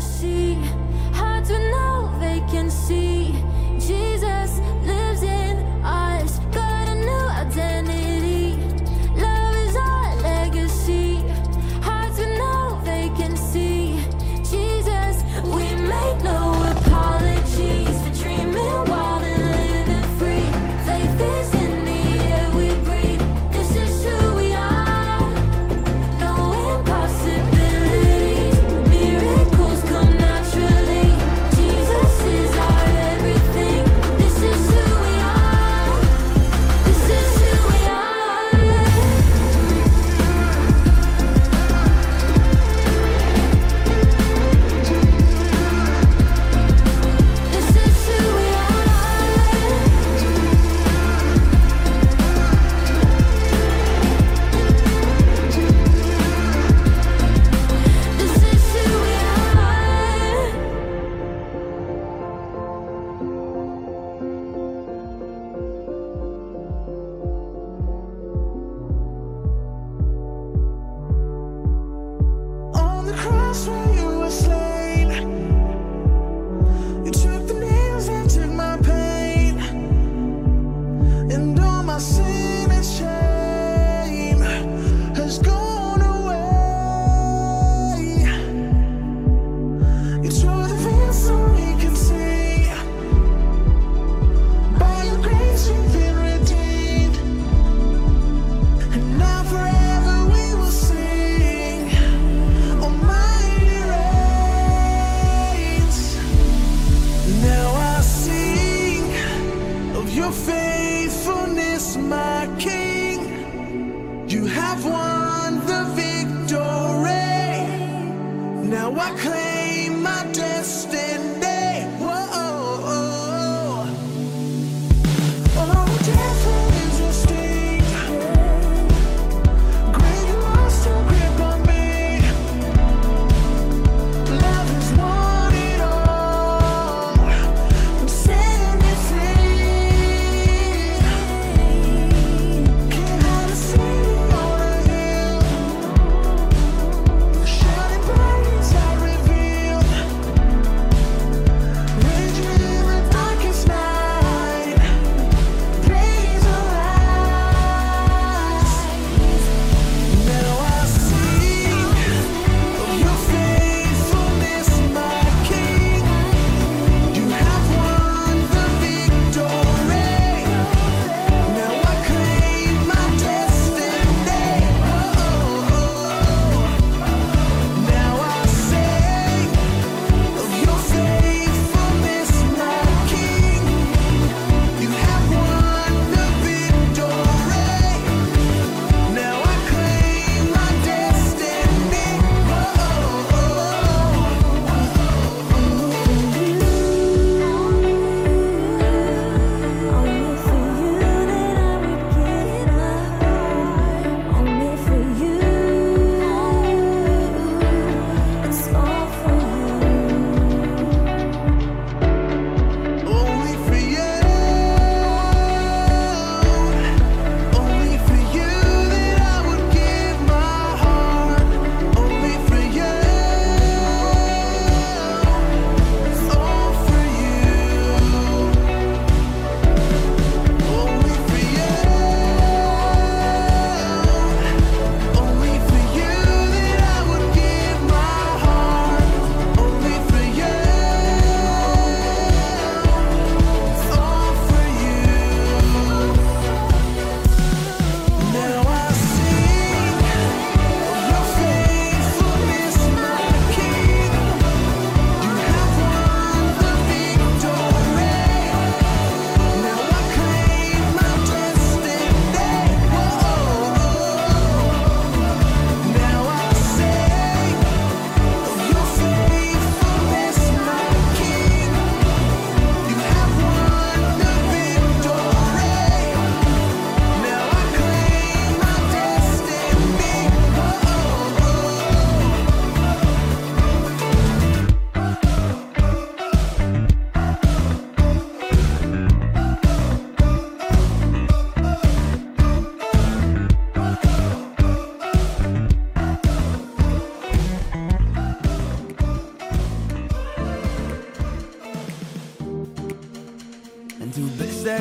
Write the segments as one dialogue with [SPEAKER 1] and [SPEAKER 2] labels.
[SPEAKER 1] see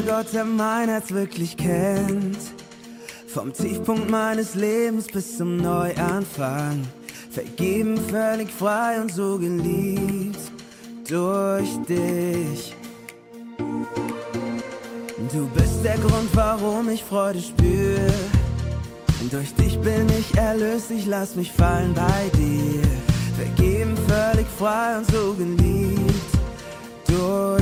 [SPEAKER 1] Gott, der mein Herz wirklich kennt. Vom Tiefpunkt meines Lebens bis zum Neuanfang. Vergeben, völlig frei und so geliebt durch dich. Du bist der Grund, warum ich Freude spür. Durch dich bin ich erlöst, ich lass mich fallen bei dir. Vergeben, völlig frei und so geliebt durch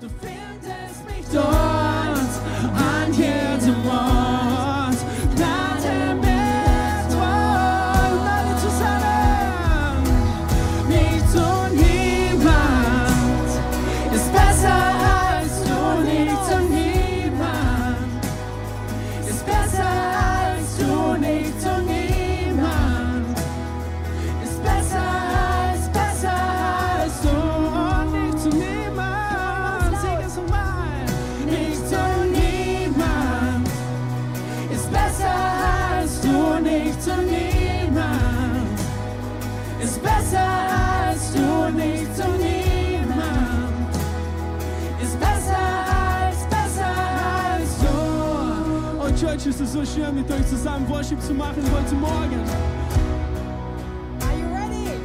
[SPEAKER 1] du
[SPEAKER 2] findest Church, es ist so schön, mit euch zusammen Worship zu machen heute Morgen.
[SPEAKER 3] Are you ready?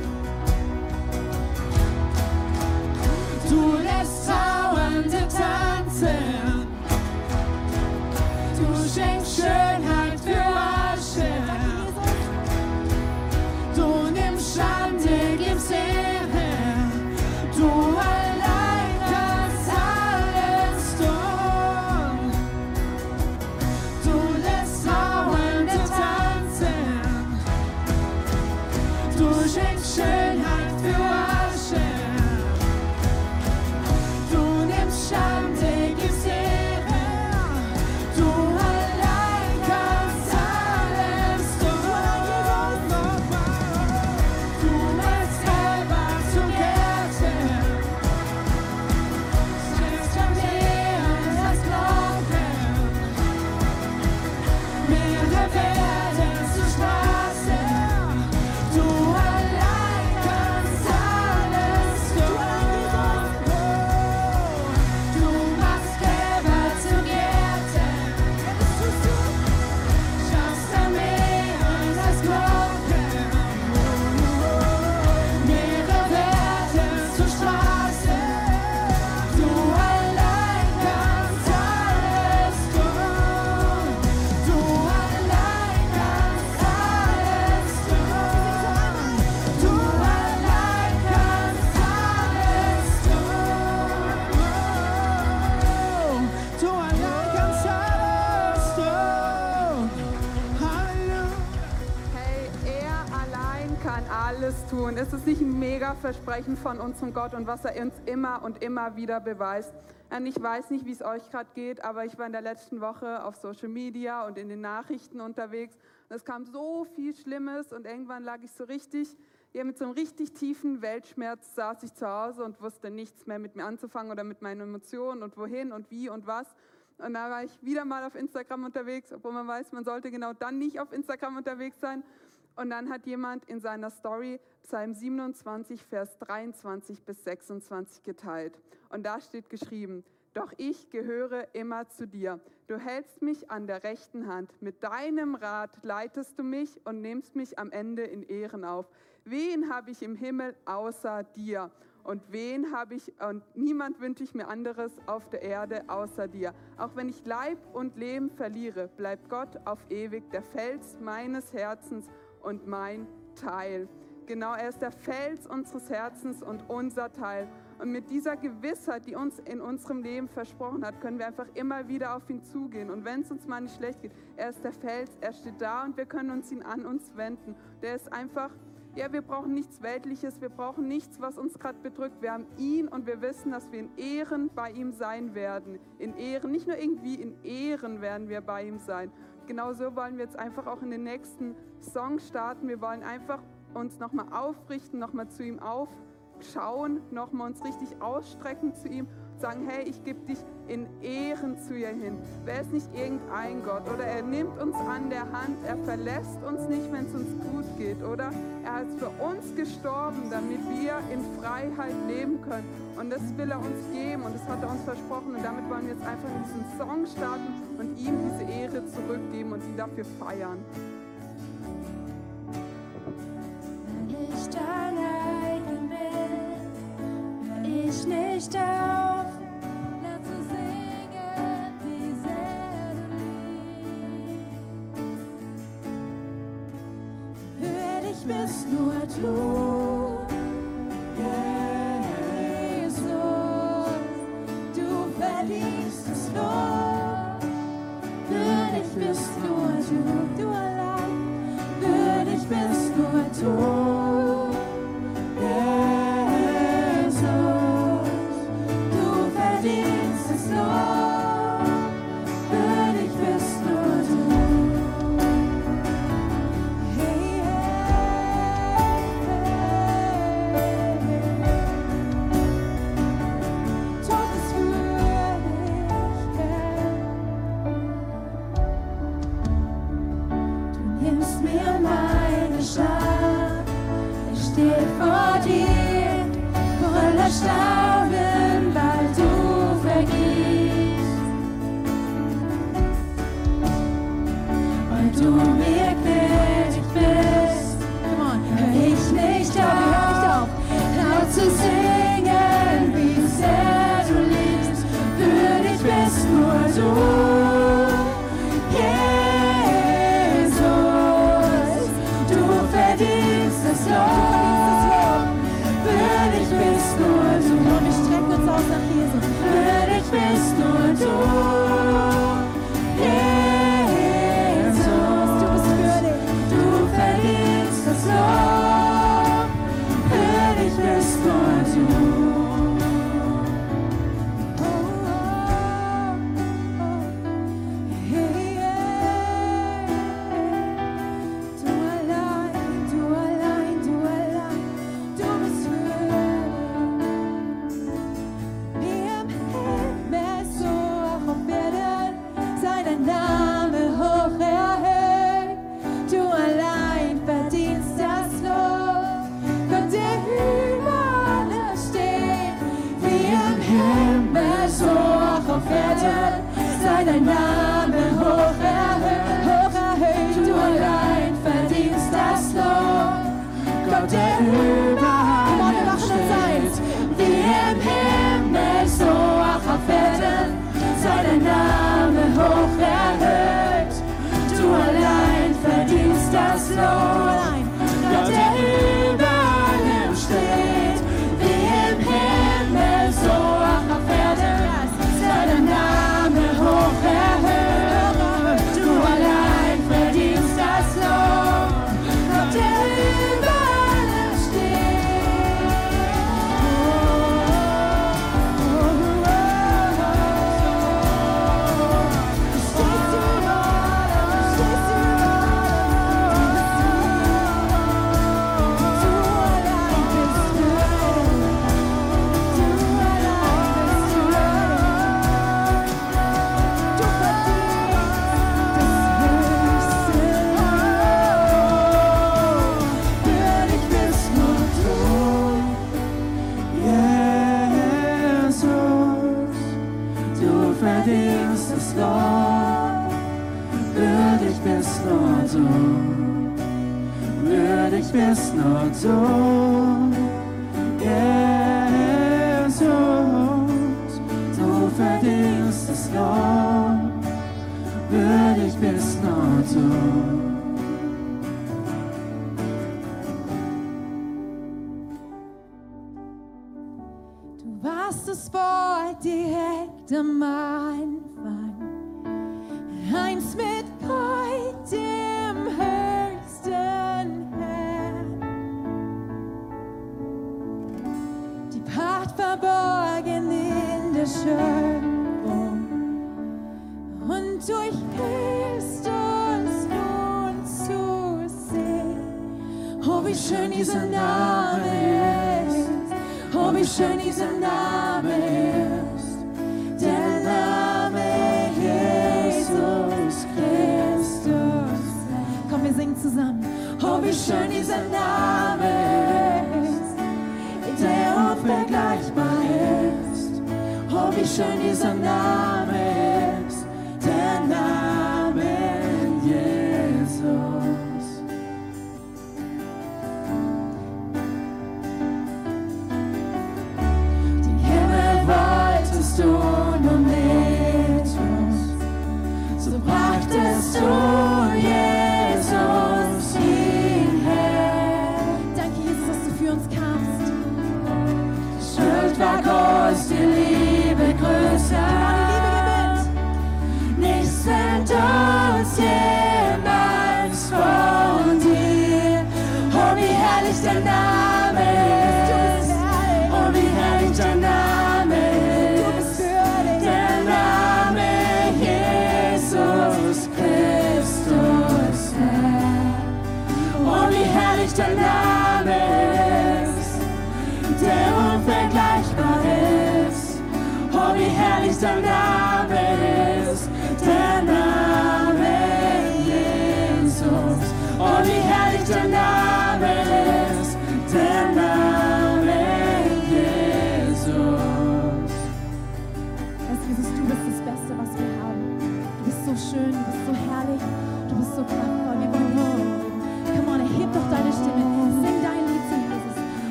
[SPEAKER 2] Du lässt Trauernde tanzen. Du schenkst Schönheit für Asche. Tun.
[SPEAKER 3] Ist es nicht ein mega Versprechen von unserem Gott und was er uns immer und immer wieder beweist? Und ich weiß nicht, wie es euch gerade geht, aber ich war in der letzten Woche auf Social Media und in den Nachrichten unterwegs. Und es kam so viel Schlimmes und irgendwann lag ich so richtig, ja, mit so einem richtig tiefen Weltschmerz saß ich zu Hause und wusste nichts mehr mit mir anzufangen oder mit meinen Emotionen und wohin und wie und was. Und da war ich wieder mal auf Instagram unterwegs, obwohl man weiß, man sollte genau dann nicht auf Instagram unterwegs sein. Und dann hat jemand in seiner Story Psalm 27, Vers 23 bis 26 geteilt. Und da steht geschrieben, doch ich gehöre immer zu dir. Du hältst mich an der rechten Hand. Mit deinem Rat leitest du mich und nimmst mich am Ende in Ehren auf. Wen habe ich im Himmel außer dir? Und wen habe ich, und niemand wünsche ich mir anderes auf der Erde außer dir. Auch wenn ich Leib und Leben verliere, bleibt Gott auf ewig der Fels meines Herzens und mein Teil. Genau, er ist der Fels unseres Herzens und unser Teil. Und mit dieser Gewissheit, die uns in unserem Leben versprochen hat, können wir einfach immer wieder auf ihn zugehen. Und wenn es uns mal nicht schlecht geht, er ist der Fels, er steht da und wir können uns ihn an uns wenden. Der ist einfach, ja, wir brauchen nichts Weltliches, wir brauchen nichts, was uns gerade bedrückt. Wir haben ihn und wir wissen, dass wir in Ehren bei ihm sein werden. In Ehren, nicht nur irgendwie, in Ehren werden wir bei ihm sein. Genauso wollen wir jetzt einfach auch in den nächsten Song starten. Wir wollen einfach uns nochmal aufrichten, nochmal zu ihm aufschauen, nochmal uns richtig ausstrecken zu ihm sagen, hey, ich gebe dich in Ehren zu ihr hin. Wer ist nicht irgendein Gott? Oder er nimmt uns an der Hand, er verlässt uns nicht, wenn es uns gut geht, oder? Er ist für uns gestorben, damit wir in Freiheit leben können. Und das will er uns geben und das hat er uns versprochen. Und damit wollen wir jetzt einfach in diesen Song starten und ihm diese Ehre zurückgeben und ihn dafür feiern.
[SPEAKER 4] Ich allein dich nicht auf. Lass uns singen dieselbe Lied. Würdig bist nur du. Jesus, du verdienst das Lob. Würdig bist nur du, du allein. Würdig bist nur du. zusammen. Oh, wie schön dieser Name ist, der unvergleichbar ist. Oh, wie schön dieser Name ist.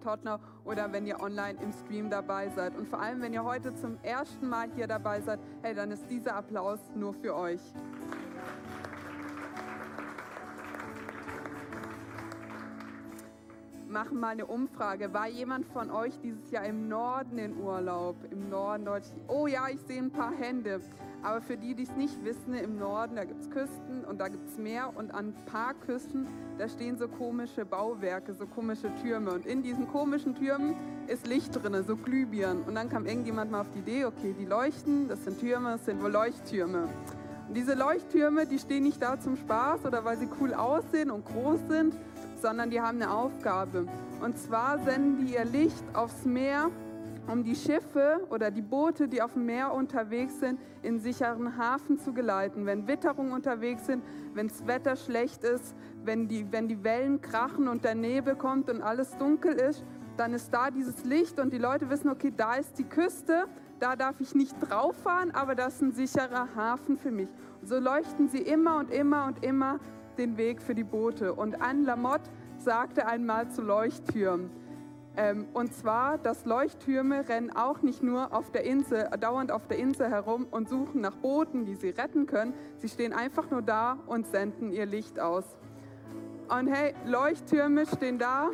[SPEAKER 3] Tottenau oder wenn ihr online im Stream dabei seid. Und vor allem, wenn ihr heute zum ersten Mal hier dabei seid, hey, dann ist dieser Applaus nur für euch. Machen mal eine Umfrage. War jemand von euch dieses Jahr im Norden in Urlaub? Im Norden Deutschlands? Oh ja, ich sehe ein paar Hände. Aber für die, die es nicht wissen, im Norden, da gibt es Küsten und da gibt es Meer und an ein paar Küsten, da stehen so komische Bauwerke, so komische Türme. Und in diesen komischen Türmen ist Licht drin, so Glühbirnen. Und dann kam irgendjemand mal auf die Idee, okay, die leuchten, das sind Türme, das sind wohl Leuchttürme. Und diese Leuchttürme, die stehen nicht da zum Spaß oder weil sie cool aussehen und groß sind, sondern die haben eine Aufgabe. Und zwar senden die ihr Licht aufs Meer um die Schiffe oder die Boote, die auf dem Meer unterwegs sind, in sicheren Hafen zu geleiten. Wenn Witterungen unterwegs sind, wenn das Wetter schlecht ist, wenn die, wenn die Wellen krachen und der Nebel kommt und alles dunkel ist, dann ist da dieses Licht und die Leute wissen, okay, da ist die Küste, da darf ich nicht drauf fahren, aber das ist ein sicherer Hafen für mich. So leuchten sie immer und immer und immer den Weg für die Boote. Und Anne Lamotte sagte einmal zu Leuchttürmen, und zwar, dass Leuchttürme rennen auch nicht nur auf der Insel, dauernd auf der Insel herum und suchen nach Booten, die sie retten können. Sie stehen einfach nur da und senden ihr Licht aus. Und hey, Leuchttürme stehen da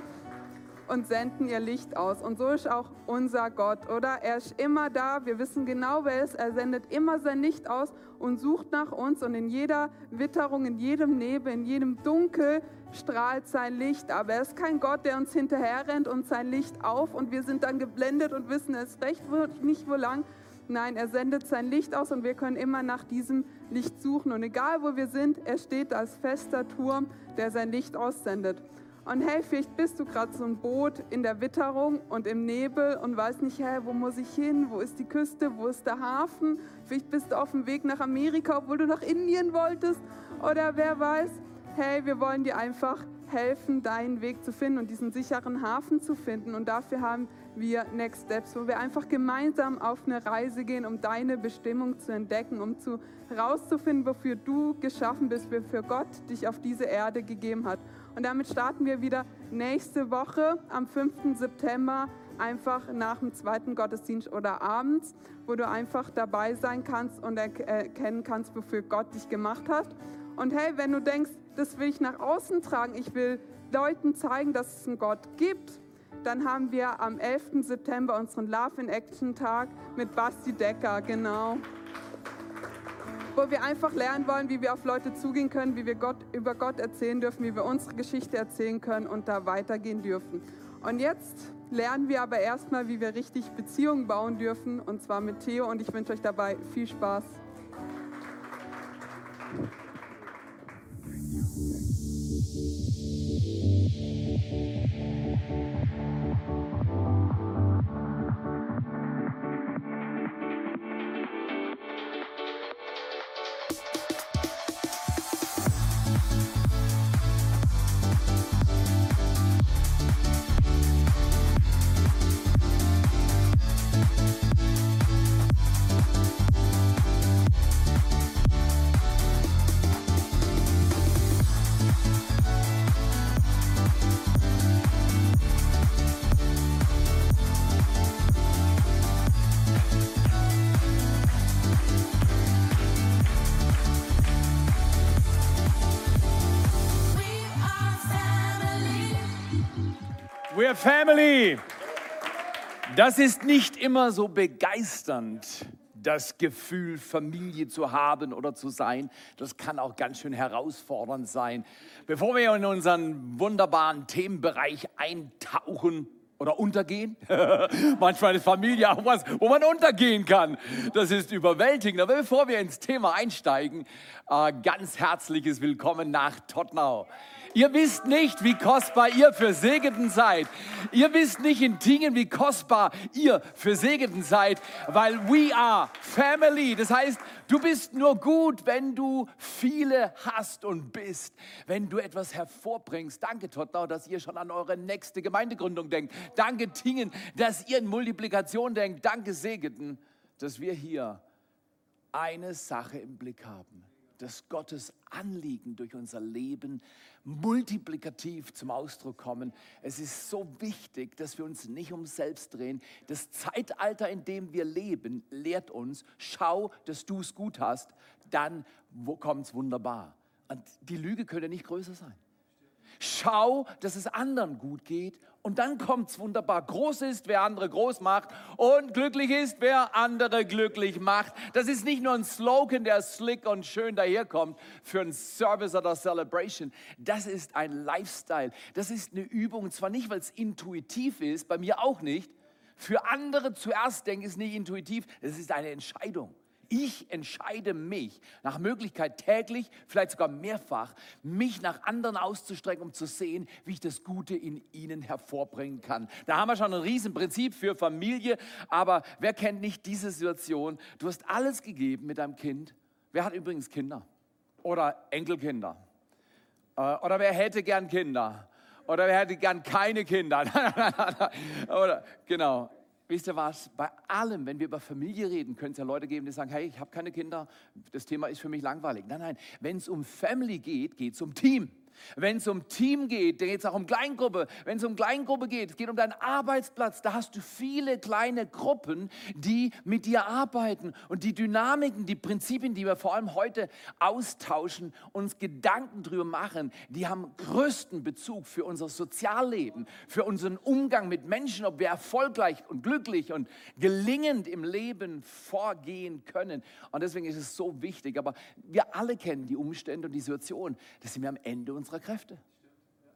[SPEAKER 3] und senden ihr Licht aus. Und so ist auch unser Gott, oder? Er ist immer da, wir wissen genau, wer er ist. Er sendet immer sein Licht aus und sucht nach uns. Und in jeder Witterung, in jedem Nebel, in jedem Dunkel strahlt sein Licht. Aber er ist kein Gott, der uns hinterher rennt und sein Licht auf und wir sind dann geblendet und wissen es recht nicht, wo lang. Nein, er sendet sein Licht aus und wir können immer nach diesem Licht suchen. Und egal wo wir sind, er steht als fester Turm, der sein Licht aussendet. Und hey, vielleicht bist du gerade so ein Boot in der Witterung und im Nebel und weißt nicht, hey, wo muss ich hin? Wo ist die Küste? Wo ist der Hafen? Vielleicht bist du auf dem Weg nach Amerika, obwohl du nach Indien wolltest. Oder wer weiß. Hey, wir wollen dir einfach helfen, deinen Weg zu finden und diesen sicheren Hafen zu finden. Und dafür haben wir Next Steps, wo wir einfach gemeinsam auf eine Reise gehen, um deine Bestimmung zu entdecken, um zu herauszufinden, wofür du geschaffen bist, wofür Gott dich auf diese Erde gegeben hat. Und damit starten wir wieder nächste Woche am 5. September, einfach nach dem zweiten Gottesdienst oder abends, wo du einfach dabei sein kannst und erkennen kannst, wofür Gott dich gemacht hat. Und hey, wenn du denkst, das will ich nach außen tragen, ich will Leuten zeigen, dass es einen Gott gibt, dann haben wir am 11. September unseren Love in Action Tag mit Basti Decker, genau wo wir einfach lernen wollen, wie wir auf Leute zugehen können, wie wir Gott, über Gott erzählen dürfen, wie wir unsere Geschichte erzählen können und da weitergehen dürfen. Und jetzt lernen wir aber erstmal, wie wir richtig Beziehungen bauen dürfen, und zwar mit Theo. Und ich wünsche euch dabei viel Spaß.
[SPEAKER 5] We're Family. Das ist nicht immer so begeisternd, das Gefühl, Familie zu haben oder zu sein. Das kann auch ganz schön herausfordernd sein. Bevor wir in unseren wunderbaren Themenbereich eintauchen, oder untergehen. Manchmal ist Familie auch was, wo man untergehen kann. Das ist überwältigend. Aber bevor wir ins Thema einsteigen, äh, ganz herzliches Willkommen nach Tottenau. Ihr wisst nicht, wie kostbar ihr für Segeten seid. Ihr wisst nicht in Tingen, wie kostbar ihr für Segeten seid, weil we are family. Das heißt, du bist nur gut, wenn du viele hast und bist, wenn du etwas hervorbringst. Danke, Tottenau, dass ihr schon an eure nächste Gemeindegründung denkt. Danke, Tingen, dass ihr in Multiplikation denkt. Danke, Segeten, dass wir hier eine Sache im Blick haben dass Gottes Anliegen durch unser Leben multiplikativ zum Ausdruck kommen. Es ist so wichtig, dass wir uns nicht um selbst drehen. Das Zeitalter, in dem wir leben, lehrt uns, schau, dass du es gut hast, dann kommt es wunderbar. Und die Lüge könnte nicht größer sein. Schau, dass es anderen gut geht und dann kommt es wunderbar. Groß ist, wer andere groß macht und glücklich ist, wer andere glücklich macht. Das ist nicht nur ein Slogan, der slick und schön daherkommt für ein Service oder Celebration. Das ist ein Lifestyle. Das ist eine Übung, zwar nicht, weil es intuitiv ist, bei mir auch nicht. Für andere zuerst denken ist nicht intuitiv, es ist eine Entscheidung. Ich entscheide mich nach Möglichkeit täglich, vielleicht sogar mehrfach, mich nach anderen auszustrecken, um zu sehen, wie ich das Gute in ihnen hervorbringen kann. Da haben wir schon ein Riesenprinzip für Familie, aber wer kennt nicht diese Situation? Du hast alles gegeben mit deinem Kind. Wer hat übrigens Kinder? Oder Enkelkinder? Äh, Oder wer hätte gern Kinder? Oder wer hätte gern keine Kinder? Oder, genau. Wisst ihr was? Bei allem, wenn wir über Familie reden, können es ja Leute geben, die sagen, hey, ich habe keine Kinder, das Thema ist für mich langweilig. Nein, nein, wenn es um Family geht, geht es um Team. Wenn es um Team geht, dann geht es auch um Kleingruppe. Wenn es um Kleingruppe geht, es geht um deinen Arbeitsplatz. Da hast du viele kleine Gruppen, die mit dir arbeiten. Und die Dynamiken, die Prinzipien, die wir vor allem heute austauschen, uns Gedanken drüber machen, die haben größten Bezug für unser Sozialleben, für unseren Umgang mit Menschen, ob wir erfolgreich und glücklich und gelingend im Leben vorgehen können. Und deswegen ist es so wichtig. Aber wir alle kennen die Umstände und die Situation. Das sind wir am Ende unserer Kräfte.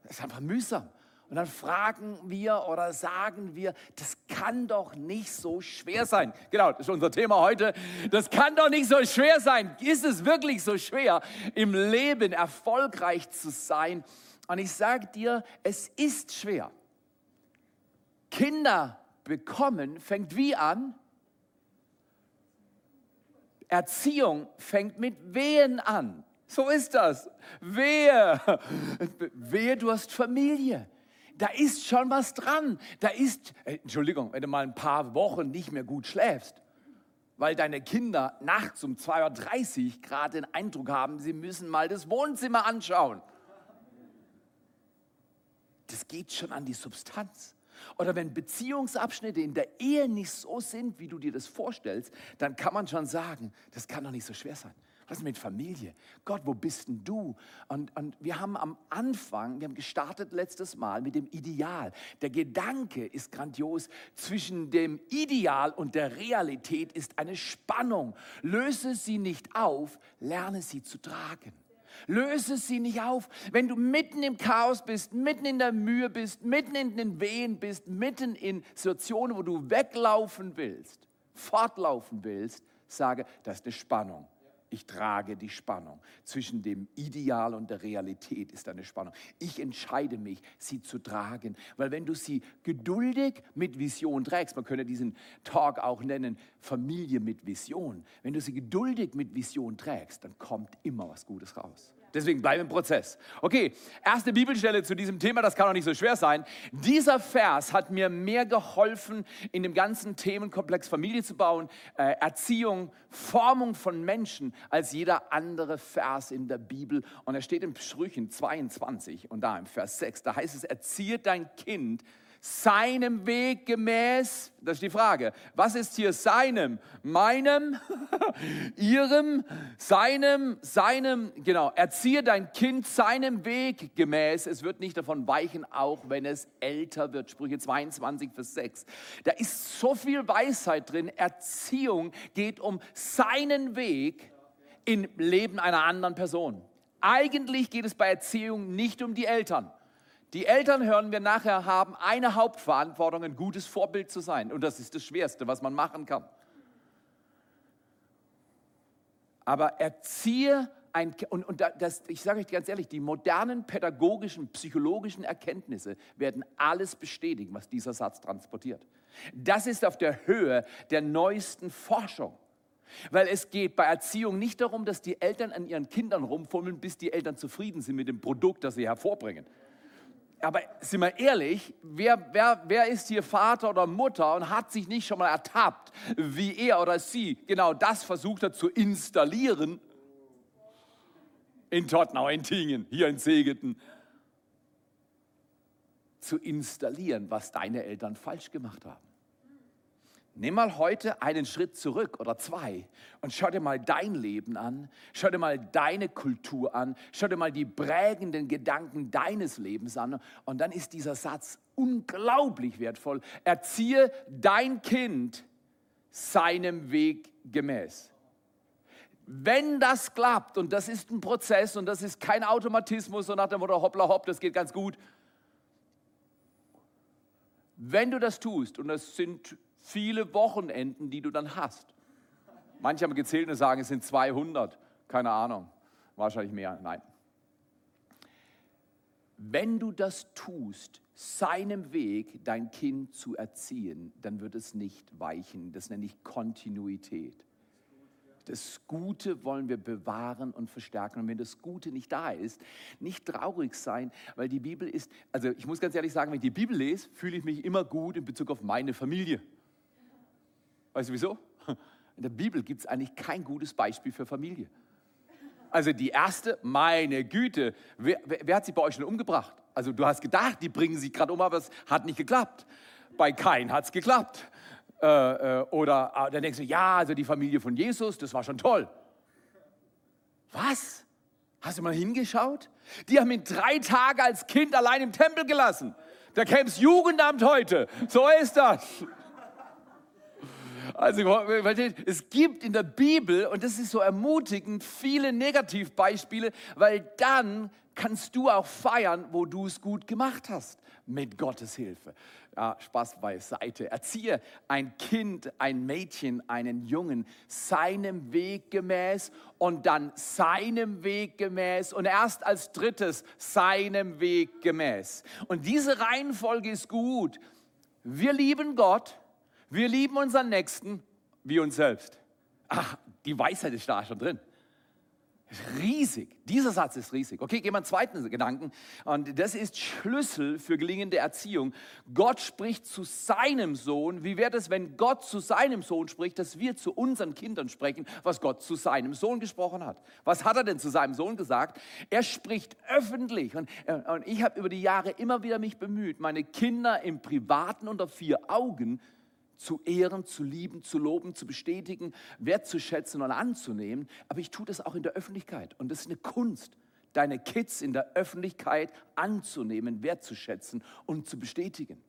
[SPEAKER 5] Das ist einfach mühsam. Und dann fragen wir oder sagen wir, das kann doch nicht so schwer sein. Genau, das ist unser Thema heute. Das kann doch nicht so schwer sein. Ist es wirklich so schwer, im Leben erfolgreich zu sein? Und ich sage dir, es ist schwer. Kinder bekommen fängt wie an? Erziehung fängt mit Wehen an. So ist das. Wehe, wehe, du hast Familie. Da ist schon was dran. Da ist, äh, Entschuldigung, wenn du mal ein paar Wochen nicht mehr gut schläfst, weil deine Kinder nachts um 2.30 Uhr gerade den Eindruck haben, sie müssen mal das Wohnzimmer anschauen. Das geht schon an die Substanz. Oder wenn Beziehungsabschnitte in der Ehe nicht so sind, wie du dir das vorstellst, dann kann man schon sagen, das kann doch nicht so schwer sein. Was ist mit Familie? Gott, wo bist denn du? Und, und wir haben am Anfang, wir haben gestartet letztes Mal mit dem Ideal. Der Gedanke ist grandios. Zwischen dem Ideal und der Realität ist eine Spannung. Löse sie nicht auf, lerne sie zu tragen. Löse sie nicht auf. Wenn du mitten im Chaos bist, mitten in der Mühe bist, mitten in den Wehen bist, mitten in Situationen, wo du weglaufen willst, fortlaufen willst, sage, das ist eine Spannung. Ich trage die Spannung. Zwischen dem Ideal und der Realität ist eine Spannung. Ich entscheide mich, sie zu tragen. Weil wenn du sie geduldig mit Vision trägst, man könnte diesen Talk auch nennen, Familie mit Vision. Wenn du sie geduldig mit Vision trägst, dann kommt immer was Gutes raus. Deswegen bleib im Prozess. Okay, erste Bibelstelle zu diesem Thema, das kann auch nicht so schwer sein. Dieser Vers hat mir mehr geholfen, in dem ganzen Themenkomplex Familie zu bauen, äh, Erziehung, Formung von Menschen, als jeder andere Vers in der Bibel. Und er steht im Sprüchen 22 und da im Vers 6, da heißt es, erziehe dein Kind seinem Weg gemäß, das ist die Frage, was ist hier seinem, meinem, ihrem, seinem, seinem, genau, erziehe dein Kind seinem Weg gemäß, es wird nicht davon weichen, auch wenn es älter wird, Sprüche 22, Vers 6. Da ist so viel Weisheit drin, Erziehung geht um seinen Weg im Leben einer anderen Person. Eigentlich geht es bei Erziehung nicht um die Eltern. Die Eltern, hören wir nachher, haben eine Hauptverantwortung, ein gutes Vorbild zu sein. Und das ist das Schwerste, was man machen kann. Aber erziehe ein, und, und das, ich sage euch ganz ehrlich, die modernen pädagogischen, psychologischen Erkenntnisse werden alles bestätigen, was dieser Satz transportiert. Das ist auf der Höhe der neuesten Forschung. Weil es geht bei Erziehung nicht darum, dass die Eltern an ihren Kindern rumfummeln, bis die Eltern zufrieden sind mit dem Produkt, das sie hervorbringen aber sind wir ehrlich, wer, wer, wer ist hier Vater oder Mutter und hat sich nicht schon mal ertappt, wie er oder sie genau das versucht hat zu installieren in Tottenau, in Tingen, hier in Segeten, zu installieren, was deine Eltern falsch gemacht haben. Nimm mal heute einen Schritt zurück oder zwei und schau dir mal dein Leben an, schau dir mal deine Kultur an, schau dir mal die prägenden Gedanken deines Lebens an und dann ist dieser Satz unglaublich wertvoll. Erziehe dein Kind seinem Weg gemäß. Wenn das klappt, und das ist ein Prozess und das ist kein Automatismus, so nach dem Motto hoppla hopp, das geht ganz gut. Wenn du das tust, und das sind viele Wochenenden, die du dann hast. Manche haben gezählt und sagen, es sind 200. Keine Ahnung. Wahrscheinlich mehr. Nein. Wenn du das tust, seinem Weg dein Kind zu erziehen, dann wird es nicht weichen. Das nenne ich Kontinuität. Das Gute wollen wir bewahren und verstärken. Und wenn das Gute nicht da ist, nicht traurig sein, weil die Bibel ist, also ich muss ganz ehrlich sagen, wenn ich die Bibel lese, fühle ich mich immer gut in Bezug auf meine Familie. Weißt du wieso? In der Bibel gibt es eigentlich kein gutes Beispiel für Familie. Also die erste, meine Güte, wer, wer, hat sie bei euch schon umgebracht? Also du hast gedacht, die bringen sich gerade um, aber es hat nicht geklappt. Bei Kain hat es geklappt. Äh, äh, oder äh, dann denkst du, ja, also die Familie von Jesus, das war schon toll. Was? Hast du mal hingeschaut? Die haben ihn drei Tage als Kind allein im Tempel gelassen. Da käme Jugendamt heute. So ist das. Also es gibt in der Bibel, und das ist so ermutigend, viele Negativbeispiele, weil dann kannst du auch feiern, wo du es gut gemacht hast, mit Gottes Hilfe. Ja, Spaß beiseite. Erziehe ein Kind, ein Mädchen, einen Jungen seinem Weg gemäß und dann seinem Weg gemäß und erst als drittes seinem Weg gemäß. Und diese Reihenfolge ist gut. Wir lieben Gott, wir lieben unseren Nächsten wie uns selbst. Ach, die Weisheit ist da schon drin. Riesig. Dieser Satz ist riesig. Okay, gehen wir einen zweiten Gedanken. Und das ist Schlüssel für gelingende Erziehung. Gott spricht zu seinem Sohn. Wie wäre es, wenn Gott zu seinem Sohn spricht, dass wir zu unseren Kindern sprechen, was Gott zu seinem Sohn gesprochen hat? Was hat er denn zu seinem Sohn gesagt? Er spricht öffentlich. Und, äh, und ich habe über die Jahre immer wieder mich bemüht, meine Kinder im Privaten unter vier Augen zu ehren, zu lieben, zu loben, zu bestätigen, wertzuschätzen und anzunehmen. Aber ich tue das auch in der Öffentlichkeit. Und das ist eine Kunst, deine Kids in der Öffentlichkeit anzunehmen, wertzuschätzen und zu bestätigen.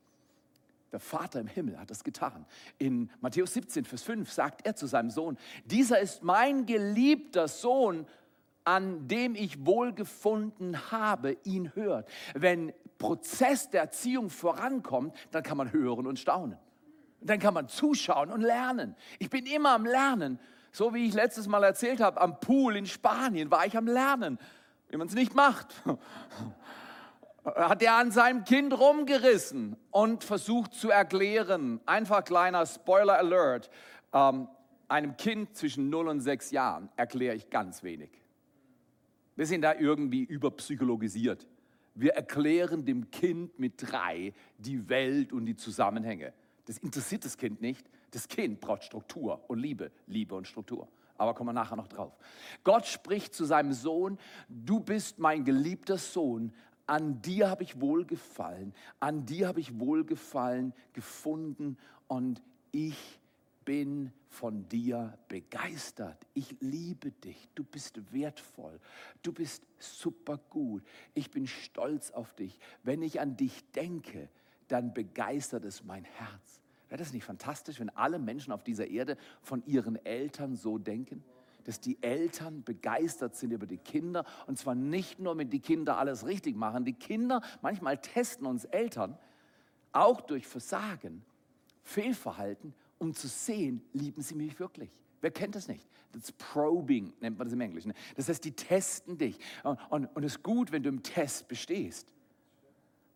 [SPEAKER 5] Der Vater im Himmel hat das getan. In Matthäus 17, Vers 5 sagt er zu seinem Sohn, dieser ist mein geliebter Sohn, an dem ich wohlgefunden habe, ihn hört. Wenn Prozess der Erziehung vorankommt, dann kann man hören und staunen. Dann kann man zuschauen und lernen. Ich bin immer am Lernen. So wie ich letztes Mal erzählt habe, am Pool in Spanien war ich am Lernen, wie man es nicht macht. Hat er an seinem Kind rumgerissen und versucht zu erklären. Einfach kleiner Spoiler Alert. Ähm, einem Kind zwischen 0 und 6 Jahren erkläre ich ganz wenig. Wir sind da irgendwie überpsychologisiert. Wir erklären dem Kind mit drei die Welt und die Zusammenhänge. Das interessiert das Kind nicht. Das Kind braucht Struktur und Liebe, Liebe und Struktur. Aber kommen wir nachher noch drauf. Gott spricht zu seinem Sohn, du bist mein geliebter Sohn, an dir habe ich Wohlgefallen, an dir habe ich Wohlgefallen gefunden und ich bin von dir begeistert. Ich liebe dich. Du bist wertvoll. Du bist super gut. Ich bin stolz auf dich. Wenn ich an dich denke, dann begeistert es mein Herz. Wäre das nicht fantastisch, wenn alle Menschen auf dieser Erde von ihren Eltern so denken? Dass die Eltern begeistert sind über die Kinder und zwar nicht nur, wenn die Kinder alles richtig machen. Die Kinder, manchmal testen uns Eltern auch durch Versagen, Fehlverhalten, um zu sehen, lieben sie mich wirklich. Wer kennt das nicht? Das Probing nennt man das im Englischen. Das heißt, die testen dich. Und es ist gut, wenn du im Test bestehst.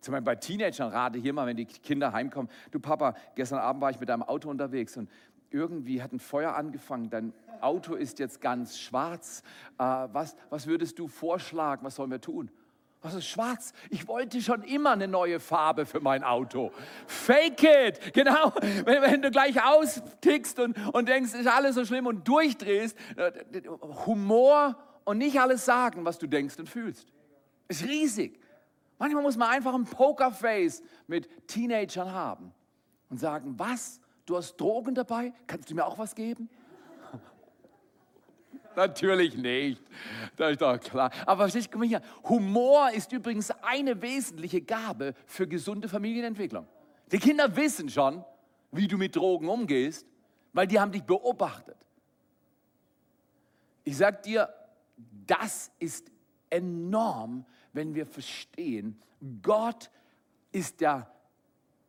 [SPEAKER 5] Zum Beispiel bei Teenagern rate hier mal, wenn die Kinder heimkommen, du Papa, gestern Abend war ich mit deinem Auto unterwegs und irgendwie hat ein Feuer angefangen, dein Auto ist jetzt ganz schwarz. Äh, was, was würdest du vorschlagen, was sollen wir tun? Was ist schwarz? Ich wollte schon immer eine neue Farbe für mein Auto. Fake it! Genau. Wenn, wenn du gleich austickst und, und denkst, ist alles so schlimm und durchdrehst, äh, Humor und nicht alles sagen, was du denkst und fühlst. Ist riesig. Manchmal muss man einfach ein Pokerface mit Teenagern haben und sagen, was, du hast Drogen dabei? Kannst du mir auch was geben? Natürlich nicht. Das ist doch klar. Aber verstehst du, hier, Humor ist übrigens eine wesentliche Gabe für gesunde Familienentwicklung. Die Kinder wissen schon, wie du mit Drogen umgehst, weil die haben dich beobachtet. Ich sag dir, das ist enorm wenn wir verstehen, Gott ist der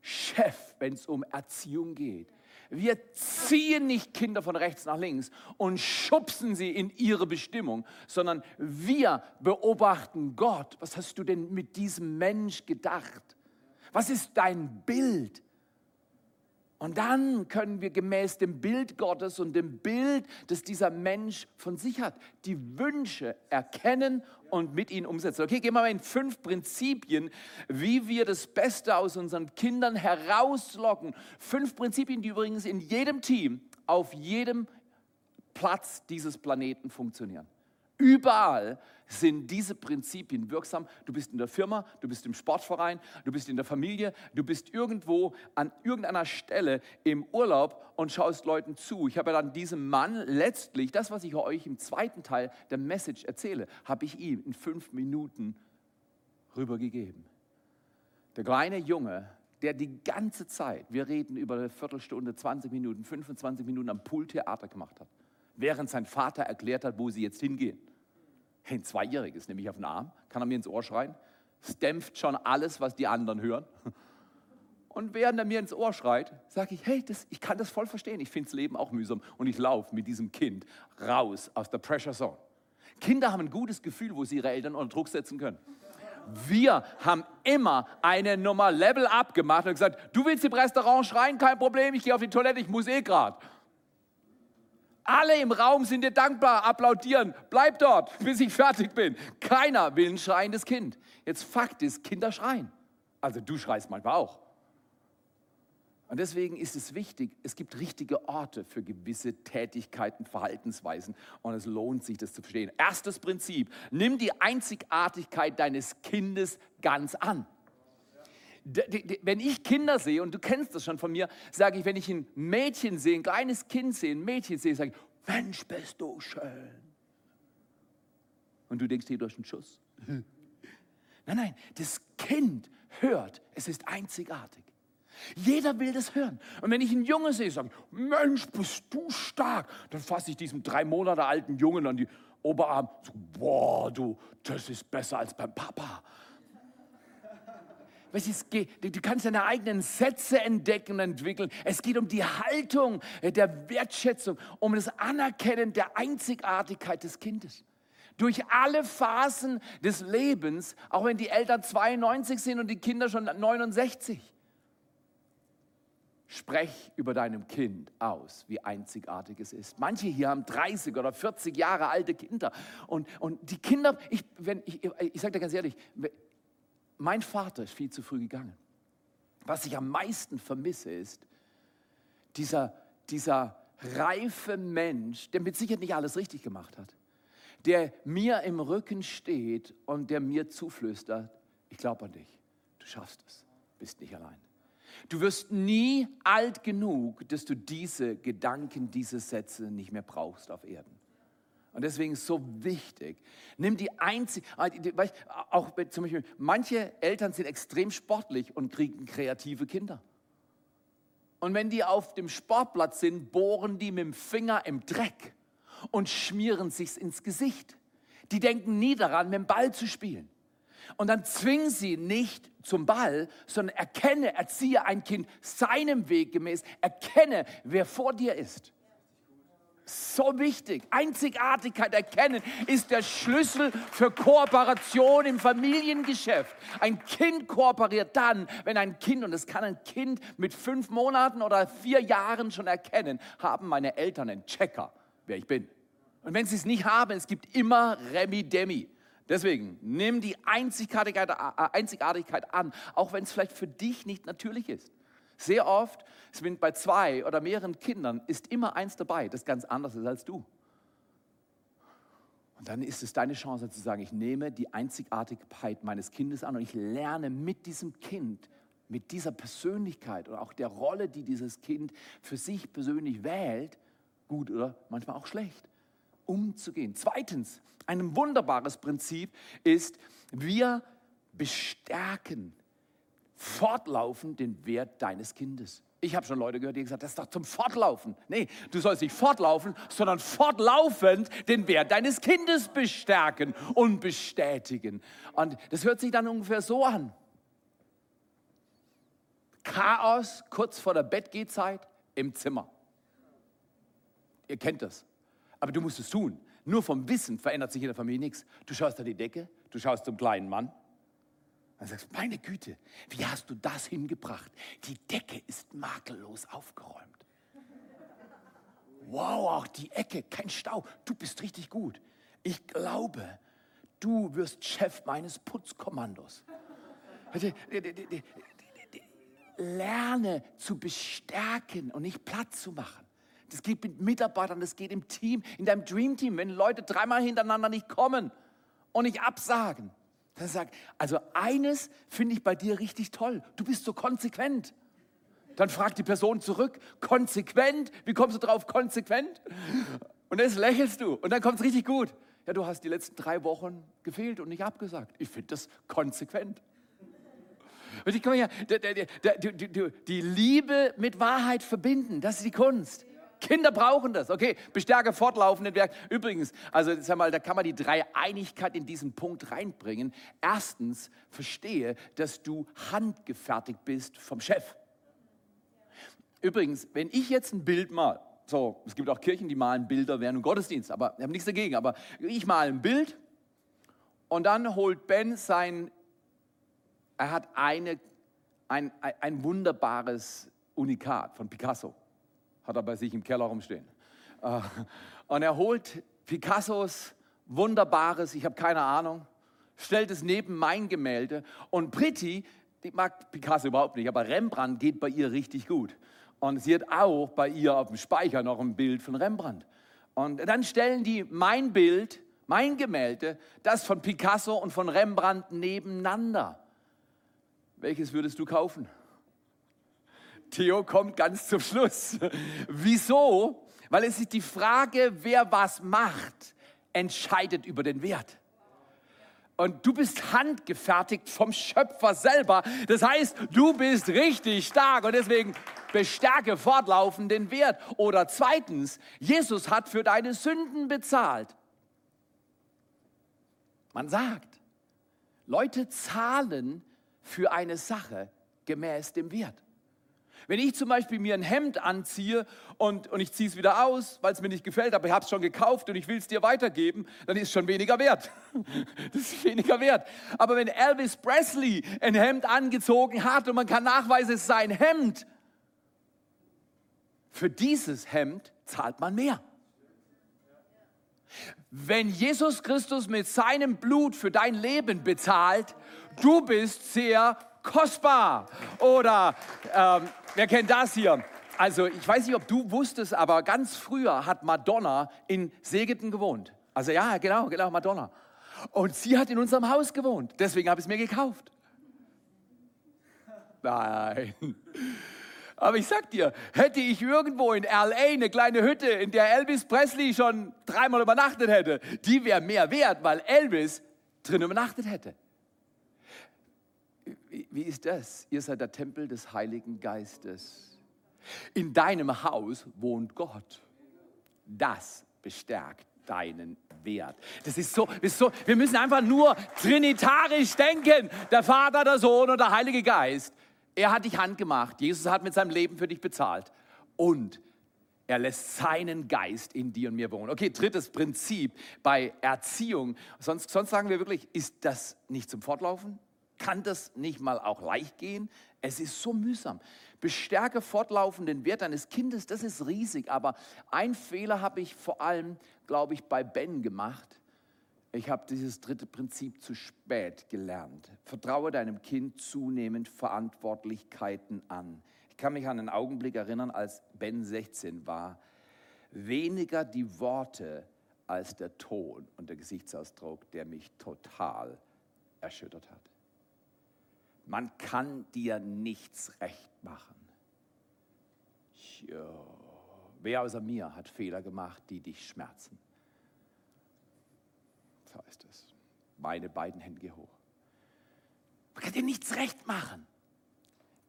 [SPEAKER 5] Chef, wenn es um Erziehung geht. Wir ziehen nicht Kinder von rechts nach links und schubsen sie in ihre Bestimmung, sondern wir beobachten Gott. Was hast du denn mit diesem Mensch gedacht? Was ist dein Bild? Und dann können wir gemäß dem Bild Gottes und dem Bild, das dieser Mensch von sich hat, die Wünsche erkennen und mit ihnen umsetzen. Okay, gehen wir mal in fünf Prinzipien, wie wir das Beste aus unseren Kindern herauslocken. Fünf Prinzipien, die übrigens in jedem Team, auf jedem Platz dieses Planeten funktionieren. Überall sind diese Prinzipien wirksam. Du bist in der Firma, du bist im Sportverein, du bist in der Familie, du bist irgendwo an irgendeiner Stelle im Urlaub und schaust Leuten zu. Ich habe dann diesem Mann letztlich, das, was ich euch im zweiten Teil der Message erzähle, habe ich ihm in fünf Minuten rübergegeben. Der kleine Junge, der die ganze Zeit, wir reden über eine Viertelstunde, 20 Minuten, 25 Minuten am Pooltheater gemacht hat, während sein Vater erklärt hat, wo sie jetzt hingehen. Ein Zweijähriges nehme ich auf den Arm, kann er mir ins Ohr schreien, dämpft schon alles, was die anderen hören. Und während er mir ins Ohr schreit, sage ich, hey, das, ich kann das voll verstehen. Ich finde das Leben auch mühsam und ich laufe mit diesem Kind raus aus der Pressure Zone. Kinder haben ein gutes Gefühl, wo sie ihre Eltern unter Druck setzen können. Wir haben immer eine Nummer Level up gemacht und gesagt, du willst im Restaurant schreien, kein Problem, ich gehe auf die Toilette, ich muss eh gerade. Alle im Raum sind dir dankbar, applaudieren. Bleib dort, bis ich fertig bin. Keiner will ein schreiendes Kind. Jetzt Fakt ist, Kinder schreien. Also du schreist manchmal auch. Und deswegen ist es wichtig, es gibt richtige Orte für gewisse Tätigkeiten, Verhaltensweisen und es lohnt sich, das zu verstehen. Erstes Prinzip, nimm die Einzigartigkeit deines Kindes ganz an. Wenn ich Kinder sehe, und du kennst das schon von mir, sage ich, wenn ich ein Mädchen sehe, ein kleines Kind sehe, ein Mädchen sehe, sage ich, Mensch, bist du schön. Und du denkst, hier durch einen Schuss. Nein, nein, das Kind hört, es ist einzigartig. Jeder will das hören. Und wenn ich einen Junge sehe, sage ich, Mensch, bist du stark. Dann fasse ich diesem drei Monate alten Jungen an die Oberarm. So, boah, du, das ist besser als beim Papa. Du kannst deine eigenen Sätze entdecken und entwickeln. Es geht um die Haltung der Wertschätzung, um das Anerkennen der Einzigartigkeit des Kindes. Durch alle Phasen des Lebens, auch wenn die Eltern 92 sind und die Kinder schon 69. Sprech über deinem Kind aus, wie einzigartig es ist. Manche hier haben 30 oder 40 Jahre alte Kinder. Und, und die Kinder, ich, ich, ich sage dir ganz ehrlich, mein Vater ist viel zu früh gegangen. Was ich am meisten vermisse, ist dieser, dieser reife Mensch, der mit Sicherheit nicht alles richtig gemacht hat, der mir im Rücken steht und der mir zuflüstert, ich glaube an dich, du schaffst es, bist nicht allein. Du wirst nie alt genug, dass du diese Gedanken, diese Sätze nicht mehr brauchst auf Erden. Und deswegen ist es so wichtig. Nimm die einzige, ah, auch zum Beispiel, manche Eltern sind extrem sportlich und kriegen kreative Kinder. Und wenn die auf dem Sportplatz sind, bohren die mit dem Finger im Dreck und schmieren sich's ins Gesicht. Die denken nie daran, mit dem Ball zu spielen. Und dann zwingen sie nicht zum Ball, sondern erkenne, erziehe ein Kind seinem Weg gemäß, erkenne, wer vor dir ist. So wichtig. Einzigartigkeit erkennen ist der Schlüssel für Kooperation im Familiengeschäft. Ein Kind kooperiert dann, wenn ein Kind, und das kann ein Kind mit fünf Monaten oder vier Jahren schon erkennen, haben meine Eltern einen Checker, wer ich bin. Und wenn sie es nicht haben, es gibt immer Remi Demi. Deswegen nimm die Einzigartigkeit, äh, Einzigartigkeit an, auch wenn es vielleicht für dich nicht natürlich ist. Sehr oft sind bei zwei oder mehreren Kindern ist immer eins dabei, das ganz anders ist als du. Und dann ist es deine Chance zu sagen, ich nehme die Einzigartigkeit meines Kindes an und ich lerne mit diesem Kind, mit dieser Persönlichkeit oder auch der Rolle, die dieses Kind für sich persönlich wählt, gut oder manchmal auch schlecht, umzugehen. Zweitens, ein wunderbares Prinzip ist, wir bestärken fortlaufend den Wert deines Kindes. Ich habe schon Leute gehört, die gesagt das ist doch zum Fortlaufen. Nee, du sollst nicht fortlaufen, sondern fortlaufend den Wert deines Kindes bestärken und bestätigen. Und das hört sich dann ungefähr so an. Chaos kurz vor der Bettgehzeit, im Zimmer. Ihr kennt das. Aber du musst es tun. Nur vom Wissen verändert sich in der Familie nichts. Du schaust an die Decke, du schaust zum kleinen Mann. Dann sagst du, meine Güte, wie hast du das hingebracht? Die Decke ist makellos aufgeräumt. Wow, auch die Ecke, kein Stau. Du bist richtig gut. Ich glaube, du wirst Chef meines Putzkommandos. Lerne zu bestärken und nicht platt zu machen. Das geht mit Mitarbeitern, das geht im Team, in deinem Dream Team, wenn Leute dreimal hintereinander nicht kommen und nicht absagen. Dann sag, also eines finde ich bei dir richtig toll. Du bist so konsequent. Dann fragt die Person zurück, konsequent, wie kommst du drauf, konsequent? Und jetzt lächelst du und dann kommt es richtig gut. Ja, du hast die letzten drei Wochen gefehlt und nicht abgesagt. Ich finde das konsequent. Und ich komme ja, die Liebe mit Wahrheit verbinden, das ist die Kunst. Kinder brauchen das. Okay, bestärke fortlaufenden Werk. Übrigens, also sag mal, da kann man die Dreieinigkeit in diesen Punkt reinbringen. Erstens, verstehe, dass du handgefertigt bist vom Chef. Übrigens, wenn ich jetzt ein Bild mal, so, es gibt auch Kirchen, die malen Bilder während dem Gottesdienst, aber ich habe nichts dagegen, aber ich male ein Bild und dann holt Ben sein, er hat eine, ein, ein wunderbares Unikat von Picasso hat er bei sich im Keller rumstehen. Äh, und er holt Picassos wunderbares, ich habe keine Ahnung, stellt es neben mein Gemälde und Pretty, die mag Picasso überhaupt nicht, aber Rembrandt geht bei ihr richtig gut. Und sie hat auch bei ihr auf dem Speicher noch ein Bild von Rembrandt. Und dann stellen die mein Bild, mein Gemälde, das von Picasso und von Rembrandt nebeneinander. Welches würdest du kaufen? Theo kommt ganz zum Schluss. Wieso? Weil es ist die Frage, wer was macht, entscheidet über den Wert. Und du bist handgefertigt vom Schöpfer selber. Das heißt, du bist richtig stark und deswegen bestärke fortlaufend den Wert. Oder zweitens, Jesus hat für deine Sünden bezahlt. Man sagt, Leute zahlen für eine Sache gemäß dem Wert. Wenn ich zum Beispiel mir ein Hemd anziehe und, und ich ziehe es wieder aus, weil es mir nicht gefällt, aber ich habe es schon gekauft und ich will es dir weitergeben, dann ist es schon weniger wert. Das ist weniger wert. Aber wenn Elvis Presley ein Hemd angezogen hat und man kann nachweisen, es ist sein Hemd, für dieses Hemd zahlt man mehr. Wenn Jesus Christus mit seinem Blut für dein Leben bezahlt, du bist sehr kostbar. Oder ähm, wer kennt das hier? Also ich weiß nicht, ob du wusstest, aber ganz früher hat Madonna in Segeten gewohnt. Also ja, genau, genau, Madonna. Und sie hat in unserem Haus gewohnt. Deswegen habe ich es mir gekauft. Nein. Aber ich sag dir, hätte ich irgendwo in LA eine kleine Hütte, in der Elvis Presley schon dreimal übernachtet hätte, die wäre mehr wert, weil Elvis drin übernachtet hätte. Wie ist das? Ihr seid der Tempel des Heiligen Geistes. In deinem Haus wohnt Gott. Das bestärkt deinen Wert. Das ist so, ist so, wir müssen einfach nur trinitarisch denken. Der Vater, der Sohn und der Heilige Geist. Er hat dich handgemacht. Jesus hat mit seinem Leben für dich bezahlt. Und er lässt seinen Geist in dir und mir wohnen. Okay, drittes Prinzip bei Erziehung. Sonst, sonst sagen wir wirklich, ist das nicht zum Fortlaufen? Kann das nicht mal auch leicht gehen? Es ist so mühsam. Bestärke fortlaufenden Wert deines Kindes, das ist riesig. Aber ein Fehler habe ich vor allem, glaube ich, bei Ben gemacht. Ich habe dieses dritte Prinzip zu spät gelernt. Vertraue deinem Kind zunehmend Verantwortlichkeiten an. Ich kann mich an einen Augenblick erinnern, als Ben 16 war. Weniger die Worte als der Ton und der Gesichtsausdruck, der mich total erschüttert hat. Man kann dir nichts recht machen. Ja. Wer außer mir hat Fehler gemacht, die dich schmerzen? So ist es. Meine beiden Hände hoch. Man kann dir nichts recht machen.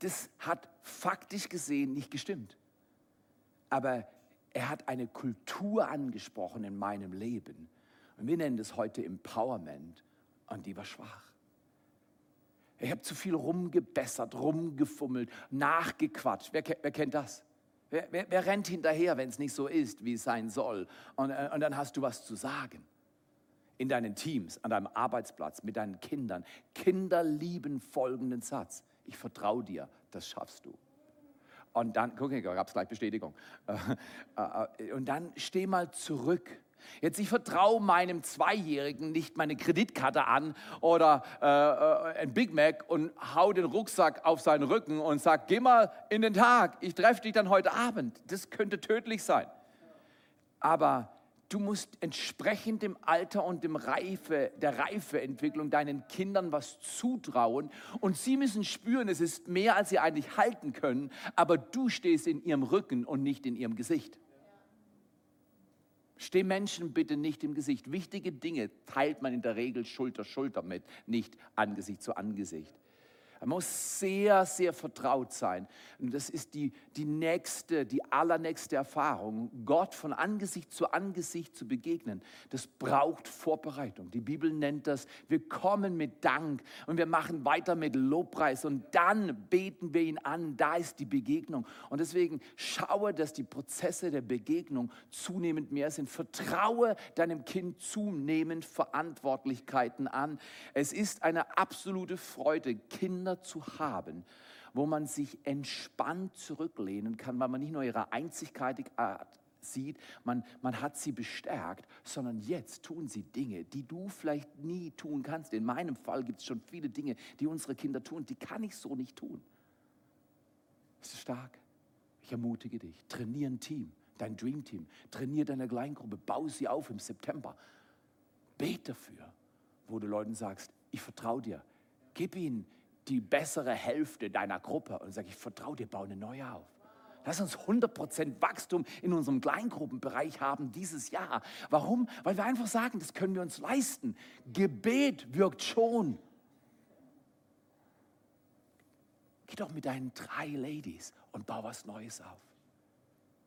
[SPEAKER 5] Das hat faktisch gesehen nicht gestimmt. Aber er hat eine Kultur angesprochen in meinem Leben. Und wir nennen das heute Empowerment. Und die war schwach. Ich habe zu viel rumgebessert, rumgefummelt, nachgequatscht. Wer, wer kennt das? Wer, wer, wer rennt hinterher, wenn es nicht so ist, wie es sein soll? Und, äh, und dann hast du was zu sagen. In deinen Teams, an deinem Arbeitsplatz, mit deinen Kindern. Kinder lieben folgenden Satz. Ich vertraue dir, das schaffst du. Und dann, guck, da gab es gleich Bestätigung. Äh, äh, Und dann steh mal zurück. Jetzt, ich vertraue meinem Zweijährigen nicht meine Kreditkarte an oder äh, äh, ein Big Mac und hau den Rucksack auf seinen Rücken und sag, geh mal in den Tag, ich treffe dich dann heute Abend. Das könnte tödlich sein. Aber du musst entsprechend dem Alter und dem Reife, der Reifeentwicklung deinen Kindern was zutrauen und sie müssen spüren, es ist mehr, als sie eigentlich halten können, aber du stehst in ihrem Rücken und nicht in ihrem Gesicht. Steh Menschen bitte nicht im Gesicht. Wichtige Dinge teilt man in der Regel Schulter Schulter mit, nicht Angesicht zu Angesicht. Man muss sehr, sehr vertraut sein. Und das ist die, die nächste, die allernächste Erfahrung, Gott von Angesicht zu Angesicht zu begegnen. Das braucht Vorbereitung. Die Bibel nennt das, wir kommen mit Dank und wir machen weiter mit Lobpreis und dann beten wir ihn an. Da ist die Begegnung. Und deswegen schaue, dass die Prozesse der Begegnung zunehmend mehr sind. Vertraue deinem Kind zunehmend Verantwortlichkeiten an. Es ist eine absolute Freude, Kinder zu haben, wo man sich entspannt zurücklehnen kann, weil man nicht nur ihre einzigartige Art sieht, man, man hat sie bestärkt, sondern jetzt tun sie Dinge, die du vielleicht nie tun kannst. In meinem Fall gibt es schon viele Dinge, die unsere Kinder tun, die kann ich so nicht tun. Das ist stark. Ich ermutige dich. Trainier ein Team, dein Dream Team. Trainier deine Kleingruppe. Bau sie auf im September. Bet dafür, wo du Leuten sagst, ich vertraue dir. Gib ihnen die bessere Hälfte deiner Gruppe und sag, ich vertraue dir, baue eine neue auf. Lass uns 100% Wachstum in unserem Kleingruppenbereich haben dieses Jahr. Warum? Weil wir einfach sagen, das können wir uns leisten. Gebet wirkt schon. Geh doch mit deinen drei Ladies und bau was Neues auf.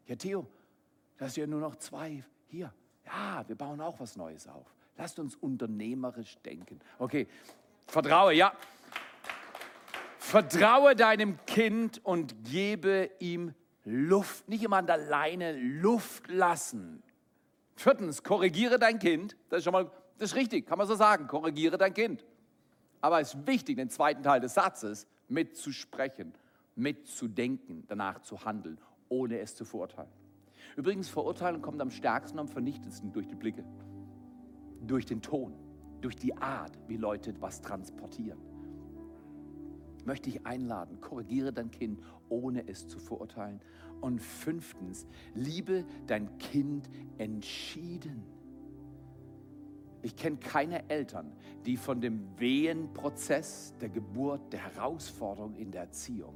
[SPEAKER 5] Ja, Theo, das sind ja nur noch zwei hier. Ja, wir bauen auch was Neues auf. Lasst uns unternehmerisch denken. Okay, vertraue, ja. Vertraue deinem Kind und gebe ihm Luft. Nicht immer an der Leine Luft lassen. Viertens, korrigiere dein Kind. Das ist schon mal, das ist richtig, kann man so sagen. Korrigiere dein Kind. Aber es ist wichtig, den zweiten Teil des Satzes mitzusprechen, mitzudenken, danach zu handeln, ohne es zu verurteilen. Übrigens, Verurteilen kommt am stärksten und am vernichtendsten durch die Blicke, durch den Ton, durch die Art, wie Leute was transportieren. Möchte ich einladen, korrigiere dein Kind, ohne es zu verurteilen. Und fünftens, liebe dein Kind entschieden. Ich kenne keine Eltern, die von dem Wehenprozess der Geburt, der Herausforderung in der Erziehung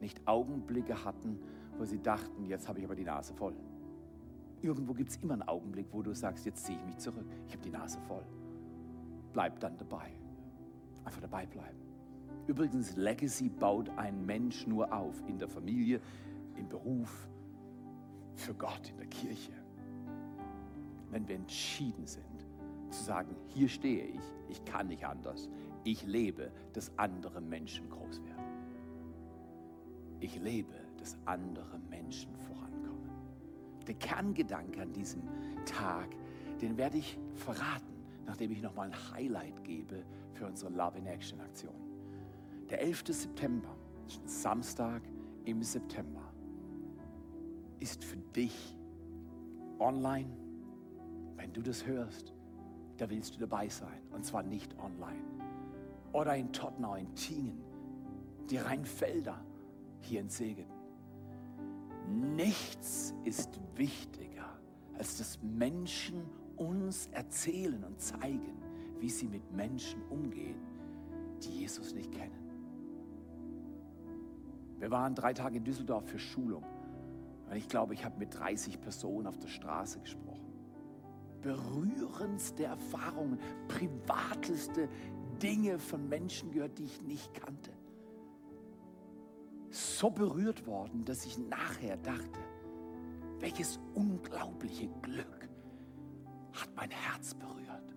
[SPEAKER 5] nicht Augenblicke hatten, wo sie dachten, jetzt habe ich aber die Nase voll. Irgendwo gibt es immer einen Augenblick, wo du sagst, jetzt ziehe ich mich zurück, ich habe die Nase voll. Bleib dann dabei. Einfach dabei bleiben. Übrigens, Legacy baut ein Mensch nur auf, in der Familie, im Beruf, für Gott, in der Kirche. Wenn wir entschieden sind, zu sagen, hier stehe ich, ich kann nicht anders. Ich lebe, dass andere Menschen groß werden. Ich lebe, dass andere Menschen vorankommen. Der Kerngedanke an diesem Tag, den werde ich verraten, nachdem ich nochmal ein Highlight gebe für unsere Love in Action Aktion. Der 11. September, Samstag im September, ist für dich online, wenn du das hörst, da willst du dabei sein. Und zwar nicht online. Oder in Tottenau, in Tingen, die Rheinfelder, hier in Segen. Nichts ist wichtiger, als dass Menschen uns erzählen und zeigen, wie sie mit Menschen umgehen, die Jesus nicht kennen. Wir waren drei Tage in Düsseldorf für Schulung. Und ich glaube, ich habe mit 30 Personen auf der Straße gesprochen berührendste Erfahrungen, privateste Dinge von Menschen gehört, die ich nicht kannte. So berührt worden, dass ich nachher dachte, welches unglaubliche Glück hat mein Herz berührt.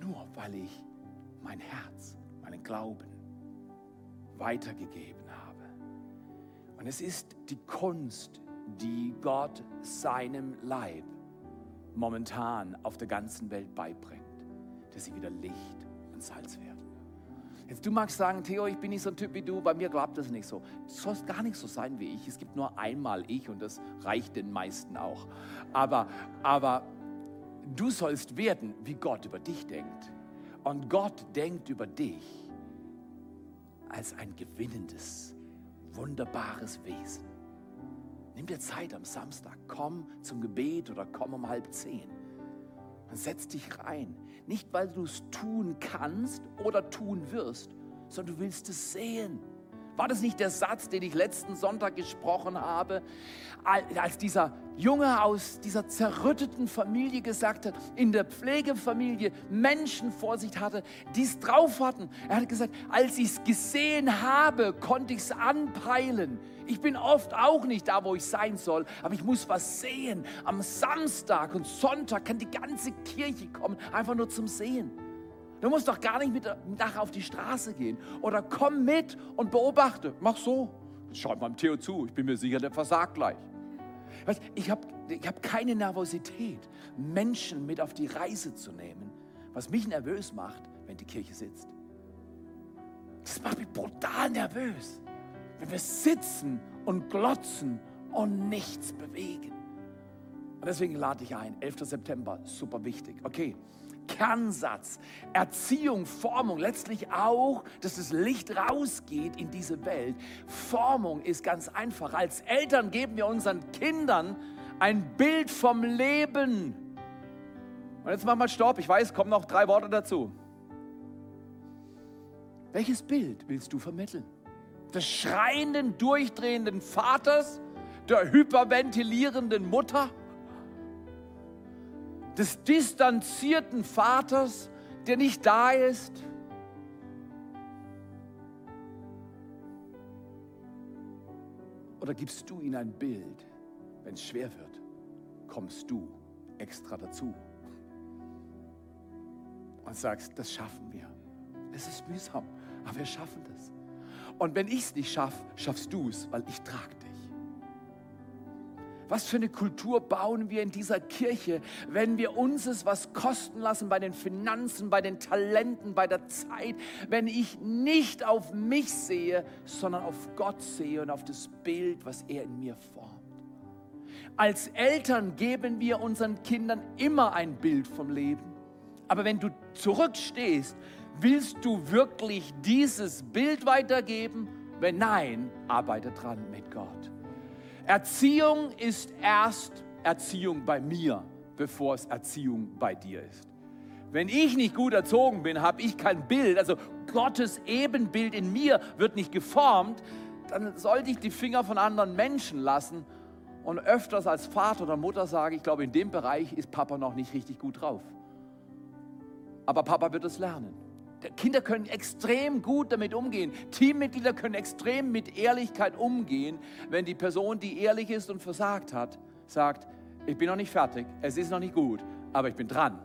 [SPEAKER 5] Nur weil ich mein Herz, meinen Glauben weitergegeben habe. Und es ist die Kunst, die Gott seinem Leib momentan auf der ganzen Welt beibringt, dass sie wieder Licht und Salz werden. Jetzt du magst sagen, Theo, ich bin nicht so ein Typ wie du, bei mir glaubt das nicht so. Du sollst gar nicht so sein wie ich. Es gibt nur einmal ich und das reicht den meisten auch. Aber, aber du sollst werden, wie Gott über dich denkt. Und Gott denkt über dich als ein gewinnendes, wunderbares Wesen. Nimm dir Zeit am Samstag, komm zum Gebet oder komm um halb zehn. Und setz dich rein. Nicht, weil du es tun kannst oder tun wirst, sondern du willst es sehen. War das nicht der Satz, den ich letzten Sonntag gesprochen habe, als dieser Junge aus dieser zerrütteten Familie gesagt hat, in der Pflegefamilie Menschen vor sich hatte, die es drauf hatten. Er hat gesagt, als ich es gesehen habe, konnte ich es anpeilen. Ich bin oft auch nicht da, wo ich sein soll, aber ich muss was sehen. Am Samstag und Sonntag kann die ganze Kirche kommen, einfach nur zum Sehen. Du musst doch gar nicht mit nachher auf die Straße gehen. Oder komm mit und beobachte. Mach so. Schau beim Theo zu. Ich bin mir sicher, der versagt gleich. Ich habe ich hab keine Nervosität, Menschen mit auf die Reise zu nehmen, was mich nervös macht, wenn die Kirche sitzt. Das macht mich brutal nervös, wenn wir sitzen und glotzen und nichts bewegen. Und deswegen lade ich ein, 11. September, super wichtig. Okay, Kernsatz. Erziehung, Formung, letztlich auch, dass das Licht rausgeht in diese Welt. Formung ist ganz einfach. Als Eltern geben wir unseren Kindern ein Bild vom Leben. Und jetzt machen wir Stopp. Ich weiß, kommen noch drei Worte dazu. Welches Bild willst du vermitteln? Des schreienden, durchdrehenden Vaters? Der hyperventilierenden Mutter? Des distanzierten Vaters, der nicht da ist? Oder gibst du ihnen ein Bild, wenn es schwer wird, kommst du extra dazu und sagst, das schaffen wir. Es ist mühsam, aber wir schaffen das. Und wenn ich es nicht schaffe, schaffst du es, weil ich trage. Was für eine Kultur bauen wir in dieser Kirche, wenn wir uns es was kosten lassen bei den Finanzen, bei den Talenten, bei der Zeit, wenn ich nicht auf mich sehe, sondern auf Gott sehe und auf das Bild, was er in mir formt. Als Eltern geben wir unseren Kindern immer ein Bild vom Leben. Aber wenn du zurückstehst, willst du wirklich dieses Bild weitergeben? Wenn nein, arbeite dran mit Gott. Erziehung ist erst Erziehung bei mir, bevor es Erziehung bei dir ist. Wenn ich nicht gut erzogen bin, habe ich kein Bild, also Gottes Ebenbild in mir wird nicht geformt, dann sollte ich die Finger von anderen Menschen lassen und öfters als Vater oder Mutter sage, ich glaube, in dem Bereich ist Papa noch nicht richtig gut drauf. Aber Papa wird es lernen. Kinder können extrem gut damit umgehen. Teammitglieder können extrem mit Ehrlichkeit umgehen, wenn die Person, die ehrlich ist und versagt hat, sagt, ich bin noch nicht fertig, es ist noch nicht gut, aber ich bin dran.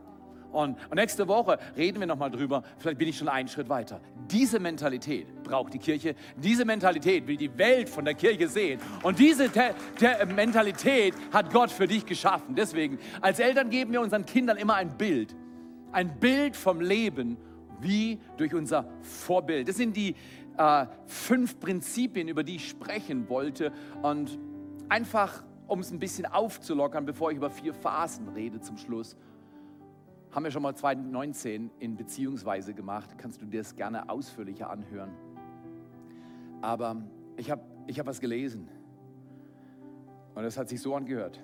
[SPEAKER 5] Und, nächste Woche reden wir nochmal drüber, vielleicht bin ich schon einen Schritt weiter. Diese Mentalität braucht die Kirche, diese Mentalität will die Welt von der Kirche sehen. Und diese Te Te Mentalität hat Gott für dich geschaffen. Deswegen, als Eltern geben wir unseren Kindern immer ein Bild, ein Bild vom Leben wie durch unser Vorbild. Das sind die äh, fünf Prinzipien, über die ich sprechen wollte. Und einfach, um es ein bisschen aufzulockern, bevor ich über vier Phasen rede zum Schluss, haben wir schon mal 2019 in Beziehungsweise gemacht. Kannst du dir das gerne ausführlicher anhören. Aber ich habe ich hab was gelesen. Und das hat sich so angehört.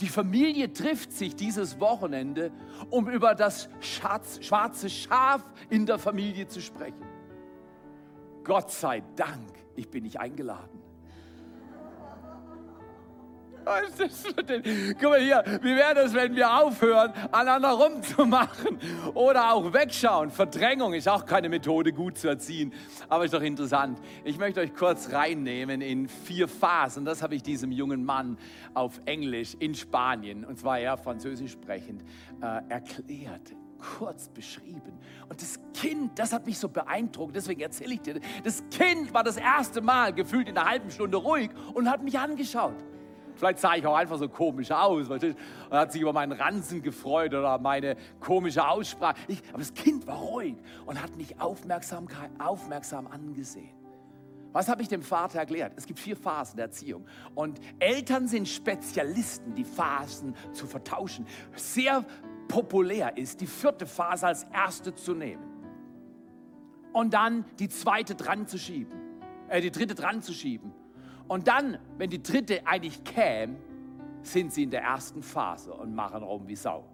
[SPEAKER 5] Die Familie trifft sich dieses Wochenende, um über das schwarze Schaf in der Familie zu sprechen. Gott sei Dank, ich bin nicht eingeladen. Was ist das denn? Guck mal hier, wie wäre das, wenn wir aufhören, aneinander rumzumachen oder auch wegschauen? Verdrängung ist auch keine Methode, gut zu erziehen, aber ist doch interessant. Ich möchte euch kurz reinnehmen in vier Phasen. Das habe ich diesem jungen Mann auf Englisch in Spanien, und zwar ja französisch sprechend, äh, erklärt kurz beschrieben. Und das Kind, das hat mich so beeindruckt, deswegen erzähle ich dir, das Kind war das erste Mal gefühlt in einer halben Stunde ruhig und hat mich angeschaut Vielleicht sah ich auch einfach so komisch aus. Und hat sich über meinen Ranzen gefreut oder meine komische Aussprache. Ich, aber das Kind war ruhig und hat mich aufmerksam, aufmerksam angesehen. Was habe ich dem Vater erklärt? Es gibt vier Phasen der Erziehung. Und Eltern sind Spezialisten, die Phasen zu vertauschen. Sehr populär ist, die vierte Phase als erste zu nehmen. Und dann die zweite dran zu schieben. Äh, die dritte dran zu schieben. Und dann, wenn die dritte eigentlich käme, sind sie in der ersten Phase und machen rum wie Sau.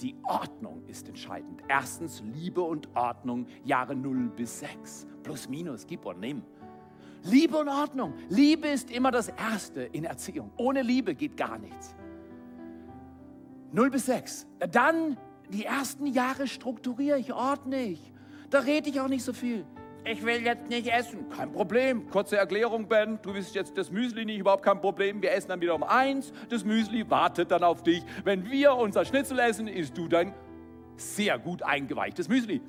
[SPEAKER 5] Die Ordnung ist entscheidend. Erstens Liebe und Ordnung, Jahre 0 bis 6. Plus, minus, gib und nimm. Liebe und Ordnung. Liebe ist immer das Erste in Erziehung. Ohne Liebe geht gar nichts. 0 bis 6. Dann die ersten Jahre strukturiere ich, ordne ich. Da rede ich auch nicht so viel ich will jetzt nicht essen. Kein Problem. Kurze Erklärung, Ben. Du willst jetzt das Müsli nicht, überhaupt kein Problem. Wir essen dann wieder um eins. Das Müsli wartet dann auf dich. Wenn wir unser Schnitzel essen, isst du dein sehr gut eingeweichtes Müsli.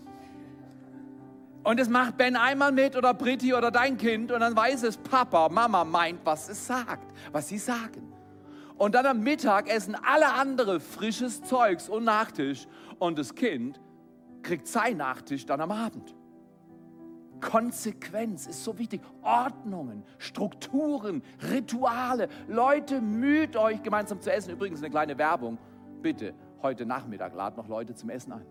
[SPEAKER 5] Und das macht Ben einmal mit oder Britti oder dein Kind und dann weiß es, Papa, Mama meint, was es sagt, was sie sagen. Und dann am Mittag essen alle andere frisches Zeugs und Nachtisch und das Kind kriegt sein Nachtisch dann am Abend. Konsequenz ist so wichtig. Ordnungen, Strukturen, Rituale. Leute, müht euch gemeinsam zu essen. Übrigens eine kleine Werbung. Bitte, heute Nachmittag lad noch Leute zum Essen ein.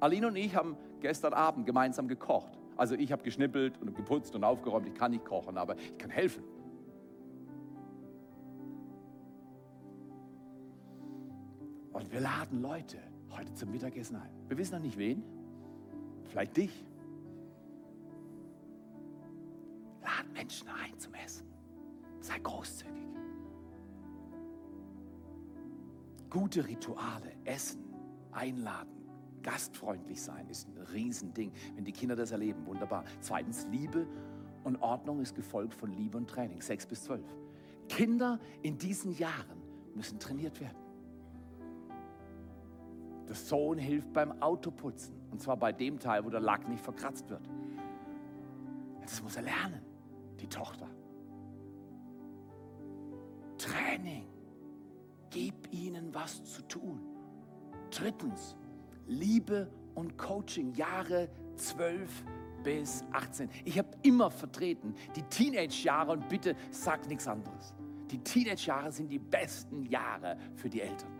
[SPEAKER 5] Aline und ich haben gestern Abend gemeinsam gekocht. Also ich habe geschnippelt und geputzt und aufgeräumt. Ich kann nicht kochen, aber ich kann helfen. Und wir laden Leute heute zum Mittagessen ein. Wir wissen noch nicht wen. Vielleicht dich. Lad Menschen ein zum Essen. Sei großzügig. Gute Rituale, Essen, einladen, gastfreundlich sein ist ein Riesending. Wenn die Kinder das erleben, wunderbar. Zweitens, Liebe und Ordnung ist gefolgt von Liebe und Training, sechs bis zwölf. Kinder in diesen Jahren müssen trainiert werden. Der Sohn hilft beim Autoputzen. Und zwar bei dem Teil, wo der Lack nicht verkratzt wird. Das muss er lernen die Tochter. Training. Gib ihnen was zu tun. Drittens, Liebe und Coaching, Jahre 12 bis 18. Ich habe immer vertreten, die Teenage-Jahre, und bitte sag nichts anderes. Die Teenage-Jahre sind die besten Jahre für die Eltern.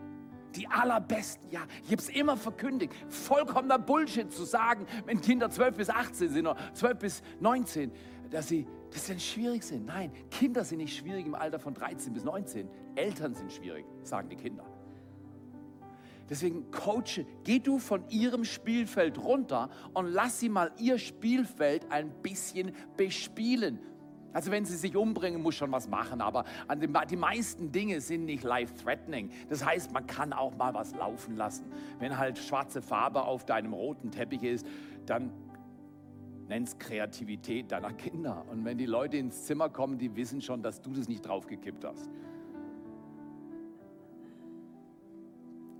[SPEAKER 5] Die allerbesten Jahre. Ich habe es immer verkündigt. Vollkommener Bullshit zu sagen, wenn Kinder 12 bis 18 sind oder 12 bis 19, dass sie dass sie dann schwierig sind. Nein, Kinder sind nicht schwierig im Alter von 13 bis 19. Eltern sind schwierig, sagen die Kinder. Deswegen coache, geh du von ihrem Spielfeld runter und lass sie mal ihr Spielfeld ein bisschen bespielen. Also wenn sie sich umbringen, muss schon was machen, aber die meisten Dinge sind nicht life-threatening. Das heißt, man kann auch mal was laufen lassen. Wenn halt schwarze Farbe auf deinem roten Teppich ist, dann nenn's Kreativität deiner Kinder. Und wenn die Leute ins Zimmer kommen, die wissen schon, dass du das nicht draufgekippt hast.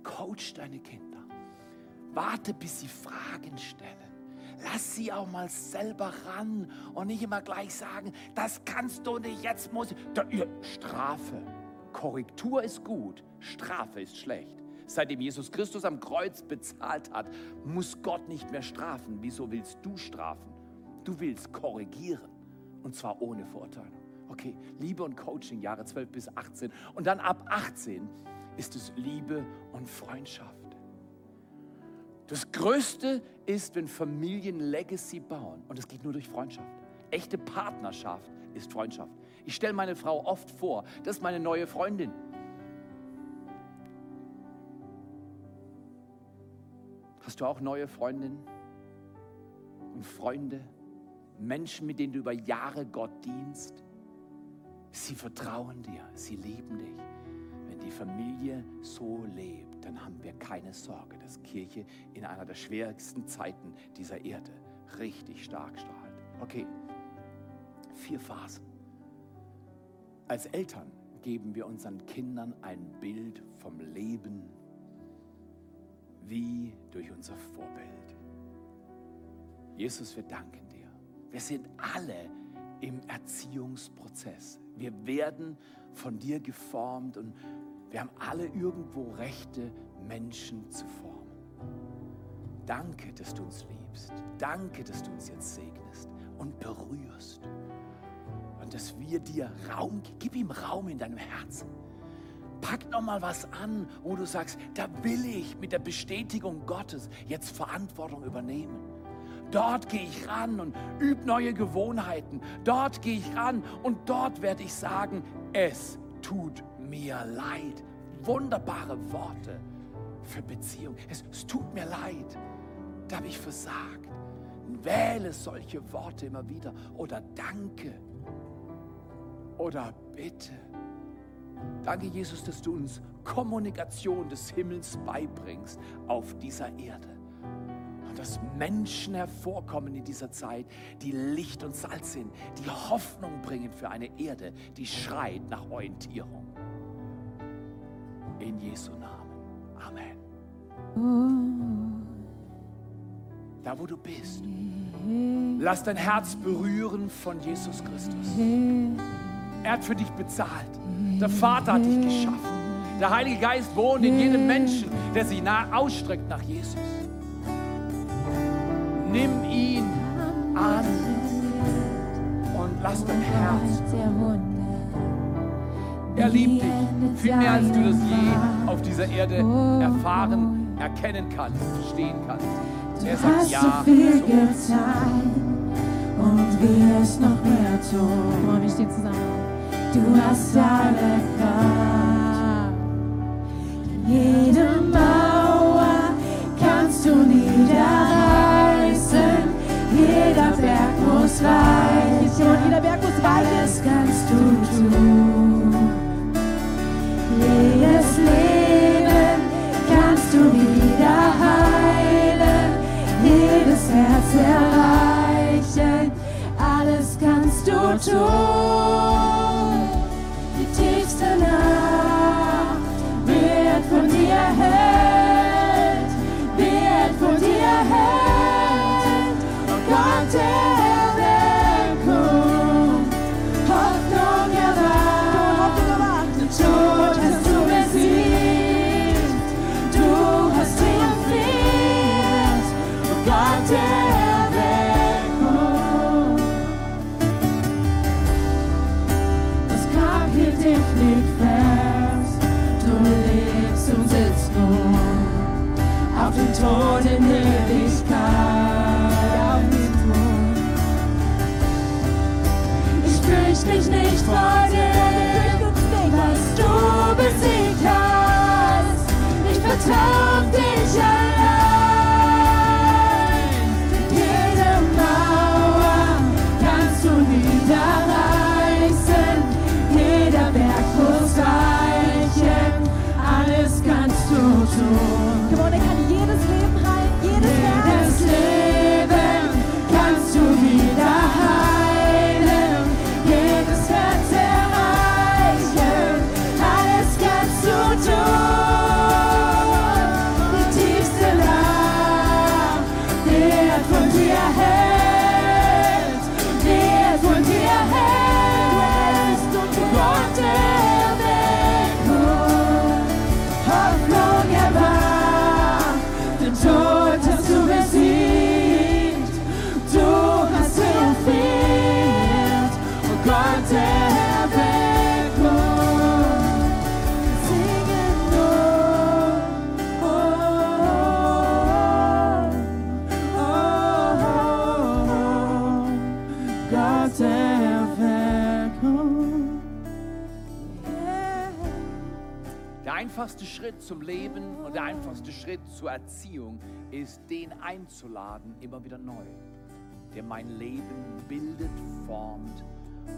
[SPEAKER 5] Coach deine Kinder. Warte, bis sie Fragen stellen. Lass sie auch mal selber ran und nicht immer gleich sagen, das kannst du nicht, jetzt muss ich. Strafe. Korrektur ist gut, Strafe ist schlecht. Seitdem Jesus Christus am Kreuz bezahlt hat, muss Gott nicht mehr strafen. Wieso willst du strafen? Du willst korrigieren und zwar ohne Verurteilung. Okay, Liebe und Coaching, Jahre 12 bis 18. Und dann ab 18 ist es Liebe und Freundschaft. Das Größte ist, wenn Familien Legacy bauen. Und es geht nur durch Freundschaft. Echte Partnerschaft ist Freundschaft. Ich stelle meine Frau oft vor, das ist meine neue Freundin. Hast du auch neue Freundinnen und Freunde? Menschen, mit denen du über Jahre Gott dienst, sie vertrauen dir, sie lieben dich. Wenn die Familie so lebt, dann haben wir keine Sorge, dass Kirche in einer der schwierigsten Zeiten dieser Erde richtig stark strahlt. Okay, vier Phasen. Als Eltern geben wir unseren Kindern ein Bild vom Leben wie durch unser Vorbild. Jesus, wir danken dir wir sind alle im Erziehungsprozess. Wir werden von dir geformt und wir haben alle irgendwo Rechte, Menschen zu formen. Danke, dass du uns liebst. Danke, dass du uns jetzt segnest und berührst. Und dass wir dir Raum, gib ihm Raum in deinem Herzen. Pack noch mal was an, wo du sagst, da will ich mit der Bestätigung Gottes jetzt Verantwortung übernehmen. Dort gehe ich ran und übe neue Gewohnheiten. Dort gehe ich ran und dort werde ich sagen, es tut mir leid. Wunderbare Worte für Beziehung. Es, es tut mir leid. Da habe ich versagt. Wähle solche Worte immer wieder. Oder danke. Oder bitte. Danke, Jesus, dass du uns Kommunikation des Himmels beibringst auf dieser Erde. Dass Menschen hervorkommen in dieser Zeit, die Licht und Salz sind, die Hoffnung bringen für eine Erde, die schreit nach Orientierung. In Jesu Namen. Amen. Da, wo du bist, lass dein Herz berühren von Jesus Christus. Er hat für dich bezahlt. Der Vater hat dich geschaffen. Der Heilige Geist wohnt in jedem Menschen, der sich nah ausstreckt nach Jesus. Nimm ihn an und lass dein Herz. Er liebt dich viel mehr, als du das je auf dieser Erde erfahren, erkennen kannst, verstehen kannst. Er sagt
[SPEAKER 4] hast
[SPEAKER 5] ja.
[SPEAKER 4] so viel und wirst noch mehr tun.
[SPEAKER 6] Komm, wir stehen zusammen.
[SPEAKER 4] Du hast alle Kraft. Jede Mauer Muss weichen.
[SPEAKER 6] Und jeder Berg
[SPEAKER 4] kannst du tun. Jedes Leben kannst du wieder heilen. Jedes Herz erreichen. Alles kannst du tun. Ich fürchte mich nicht vor dem,
[SPEAKER 5] zum Leben und der einfachste Schritt zur Erziehung ist, den einzuladen, immer wieder neu, der mein Leben bildet, formt.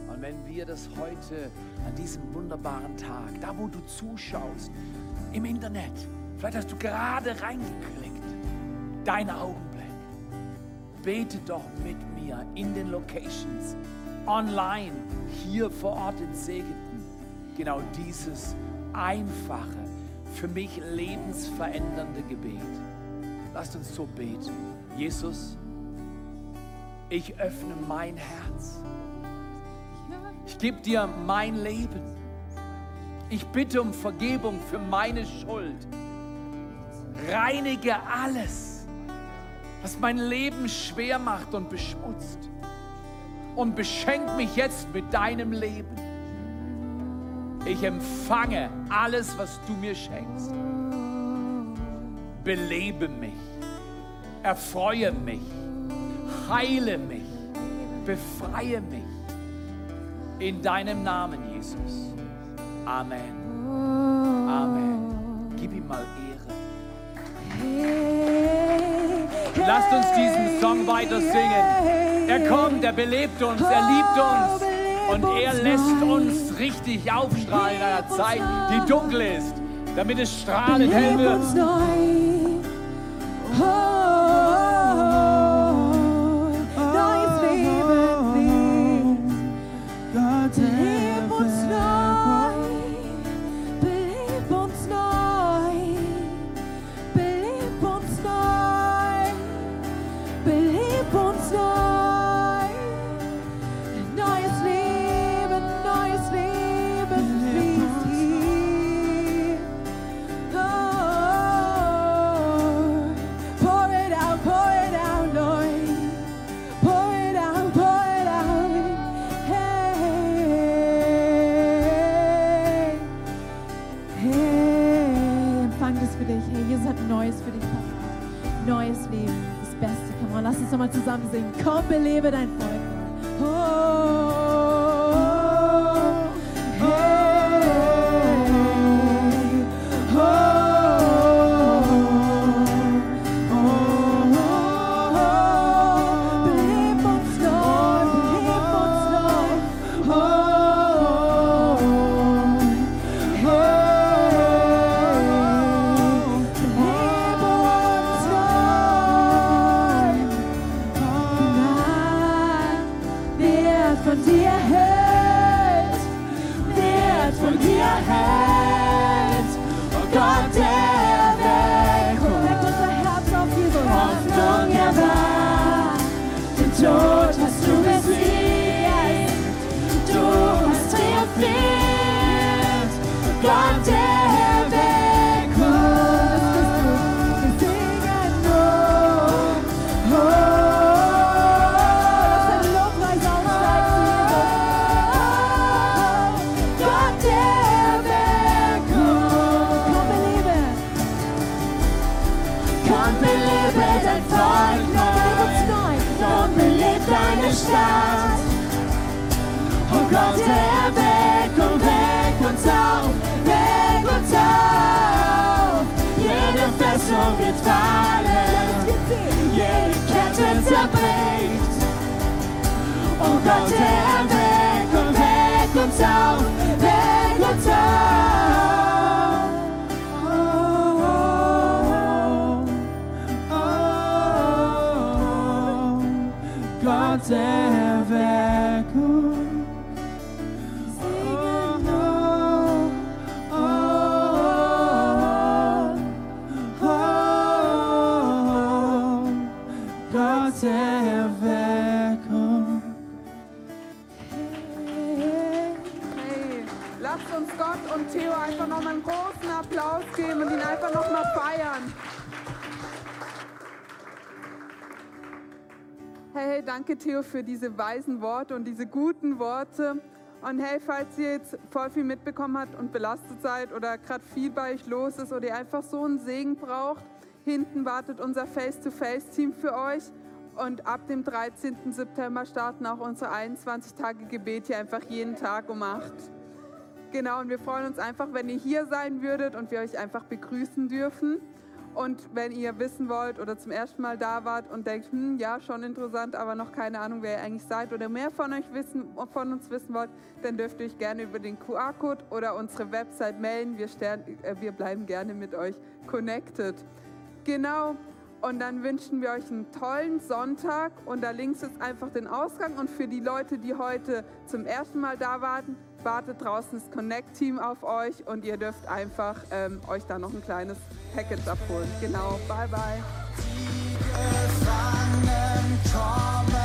[SPEAKER 5] Und wenn wir das heute an diesem wunderbaren Tag, da wo du zuschaust, im Internet, vielleicht hast du gerade reingeklickt, dein Augenblick, bete doch mit mir in den Locations, online, hier vor Ort in Segeten, genau dieses einfache, für mich lebensverändernde Gebet. Lasst uns so beten. Jesus, ich öffne mein Herz Ich gebe dir mein Leben. Ich bitte um Vergebung für meine Schuld. Reinige alles, was mein Leben schwer macht und beschmutzt. Und beschenk mich jetzt mit deinem Leben. Ich empfange alles, was du mir schenkst. Belebe mich, erfreue mich, heile mich, befreie mich. In deinem Namen, Jesus. Amen. Amen. Gib ihm mal Ehre. Lasst uns diesen Song weiter singen. Er kommt, er belebt uns, er liebt uns und er lässt uns richtig aufstrahlen in einer Zeit, die dunkel ist, damit es strahlend hell wird.
[SPEAKER 4] Komm, belebe
[SPEAKER 3] Theo für diese weisen Worte und diese guten Worte. Und hey, falls ihr jetzt voll viel mitbekommen habt und belastet seid oder gerade viel bei euch los ist oder ihr einfach so einen Segen braucht, hinten wartet unser Face-to-Face-Team für euch. Und ab dem 13. September starten auch unsere 21 Tage Gebet hier einfach jeden Tag um 8. Genau, und wir freuen uns einfach, wenn ihr hier sein würdet und wir euch einfach begrüßen dürfen. Und wenn ihr wissen wollt oder zum ersten Mal da wart und denkt, hm, ja, schon interessant, aber noch keine Ahnung, wer ihr eigentlich seid oder mehr von euch wissen, von uns wissen wollt, dann dürft ihr euch gerne über den QR-Code oder unsere Website melden. Wir, stern, äh, wir bleiben gerne mit euch connected. Genau. Und dann wünschen wir euch einen tollen Sonntag. Und da links ist einfach den Ausgang. Und für die Leute, die heute zum ersten Mal da warten, wartet draußen das Connect-Team auf euch. Und ihr dürft einfach ähm, euch da noch ein kleines Package abholen. Genau. Bye, bye.
[SPEAKER 1] Kommen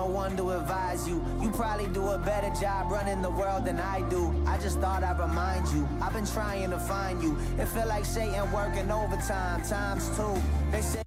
[SPEAKER 7] no one to advise you. You probably do a better job running the world than I do. I just thought I'd remind you. I've been trying to find you. It feel like Satan working overtime, times two. They say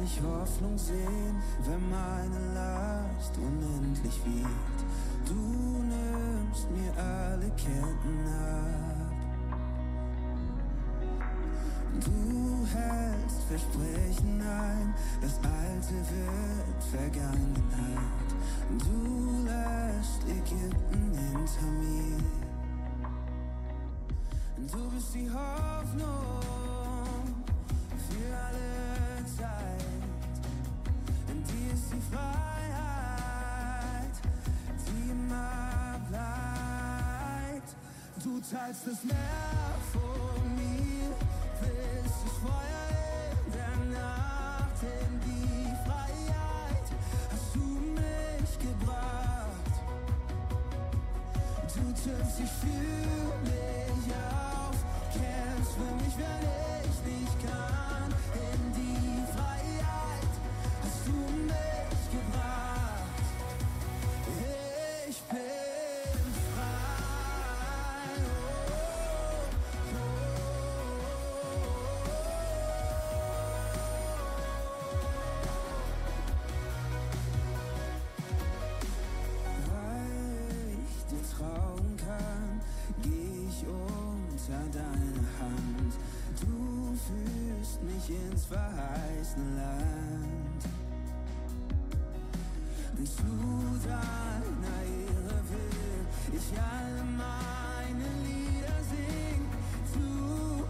[SPEAKER 1] Kann Hoffnung sehen, wenn meine Last unendlich wird? Du nimmst mir alle Ketten ab. Du hältst Versprechen ein, das Alte wird Vergangenheit. Du lässt Ägypten hinter mir. Du bist die Hoffnung. Freiheit, die immer bleibt. Du teilst das Meer von mir, willst das Feuer in der Nacht, in die Freiheit hast du mich gebracht. Du tötest dich für mich auf, kämpfst für mich, wenn ich nicht kann.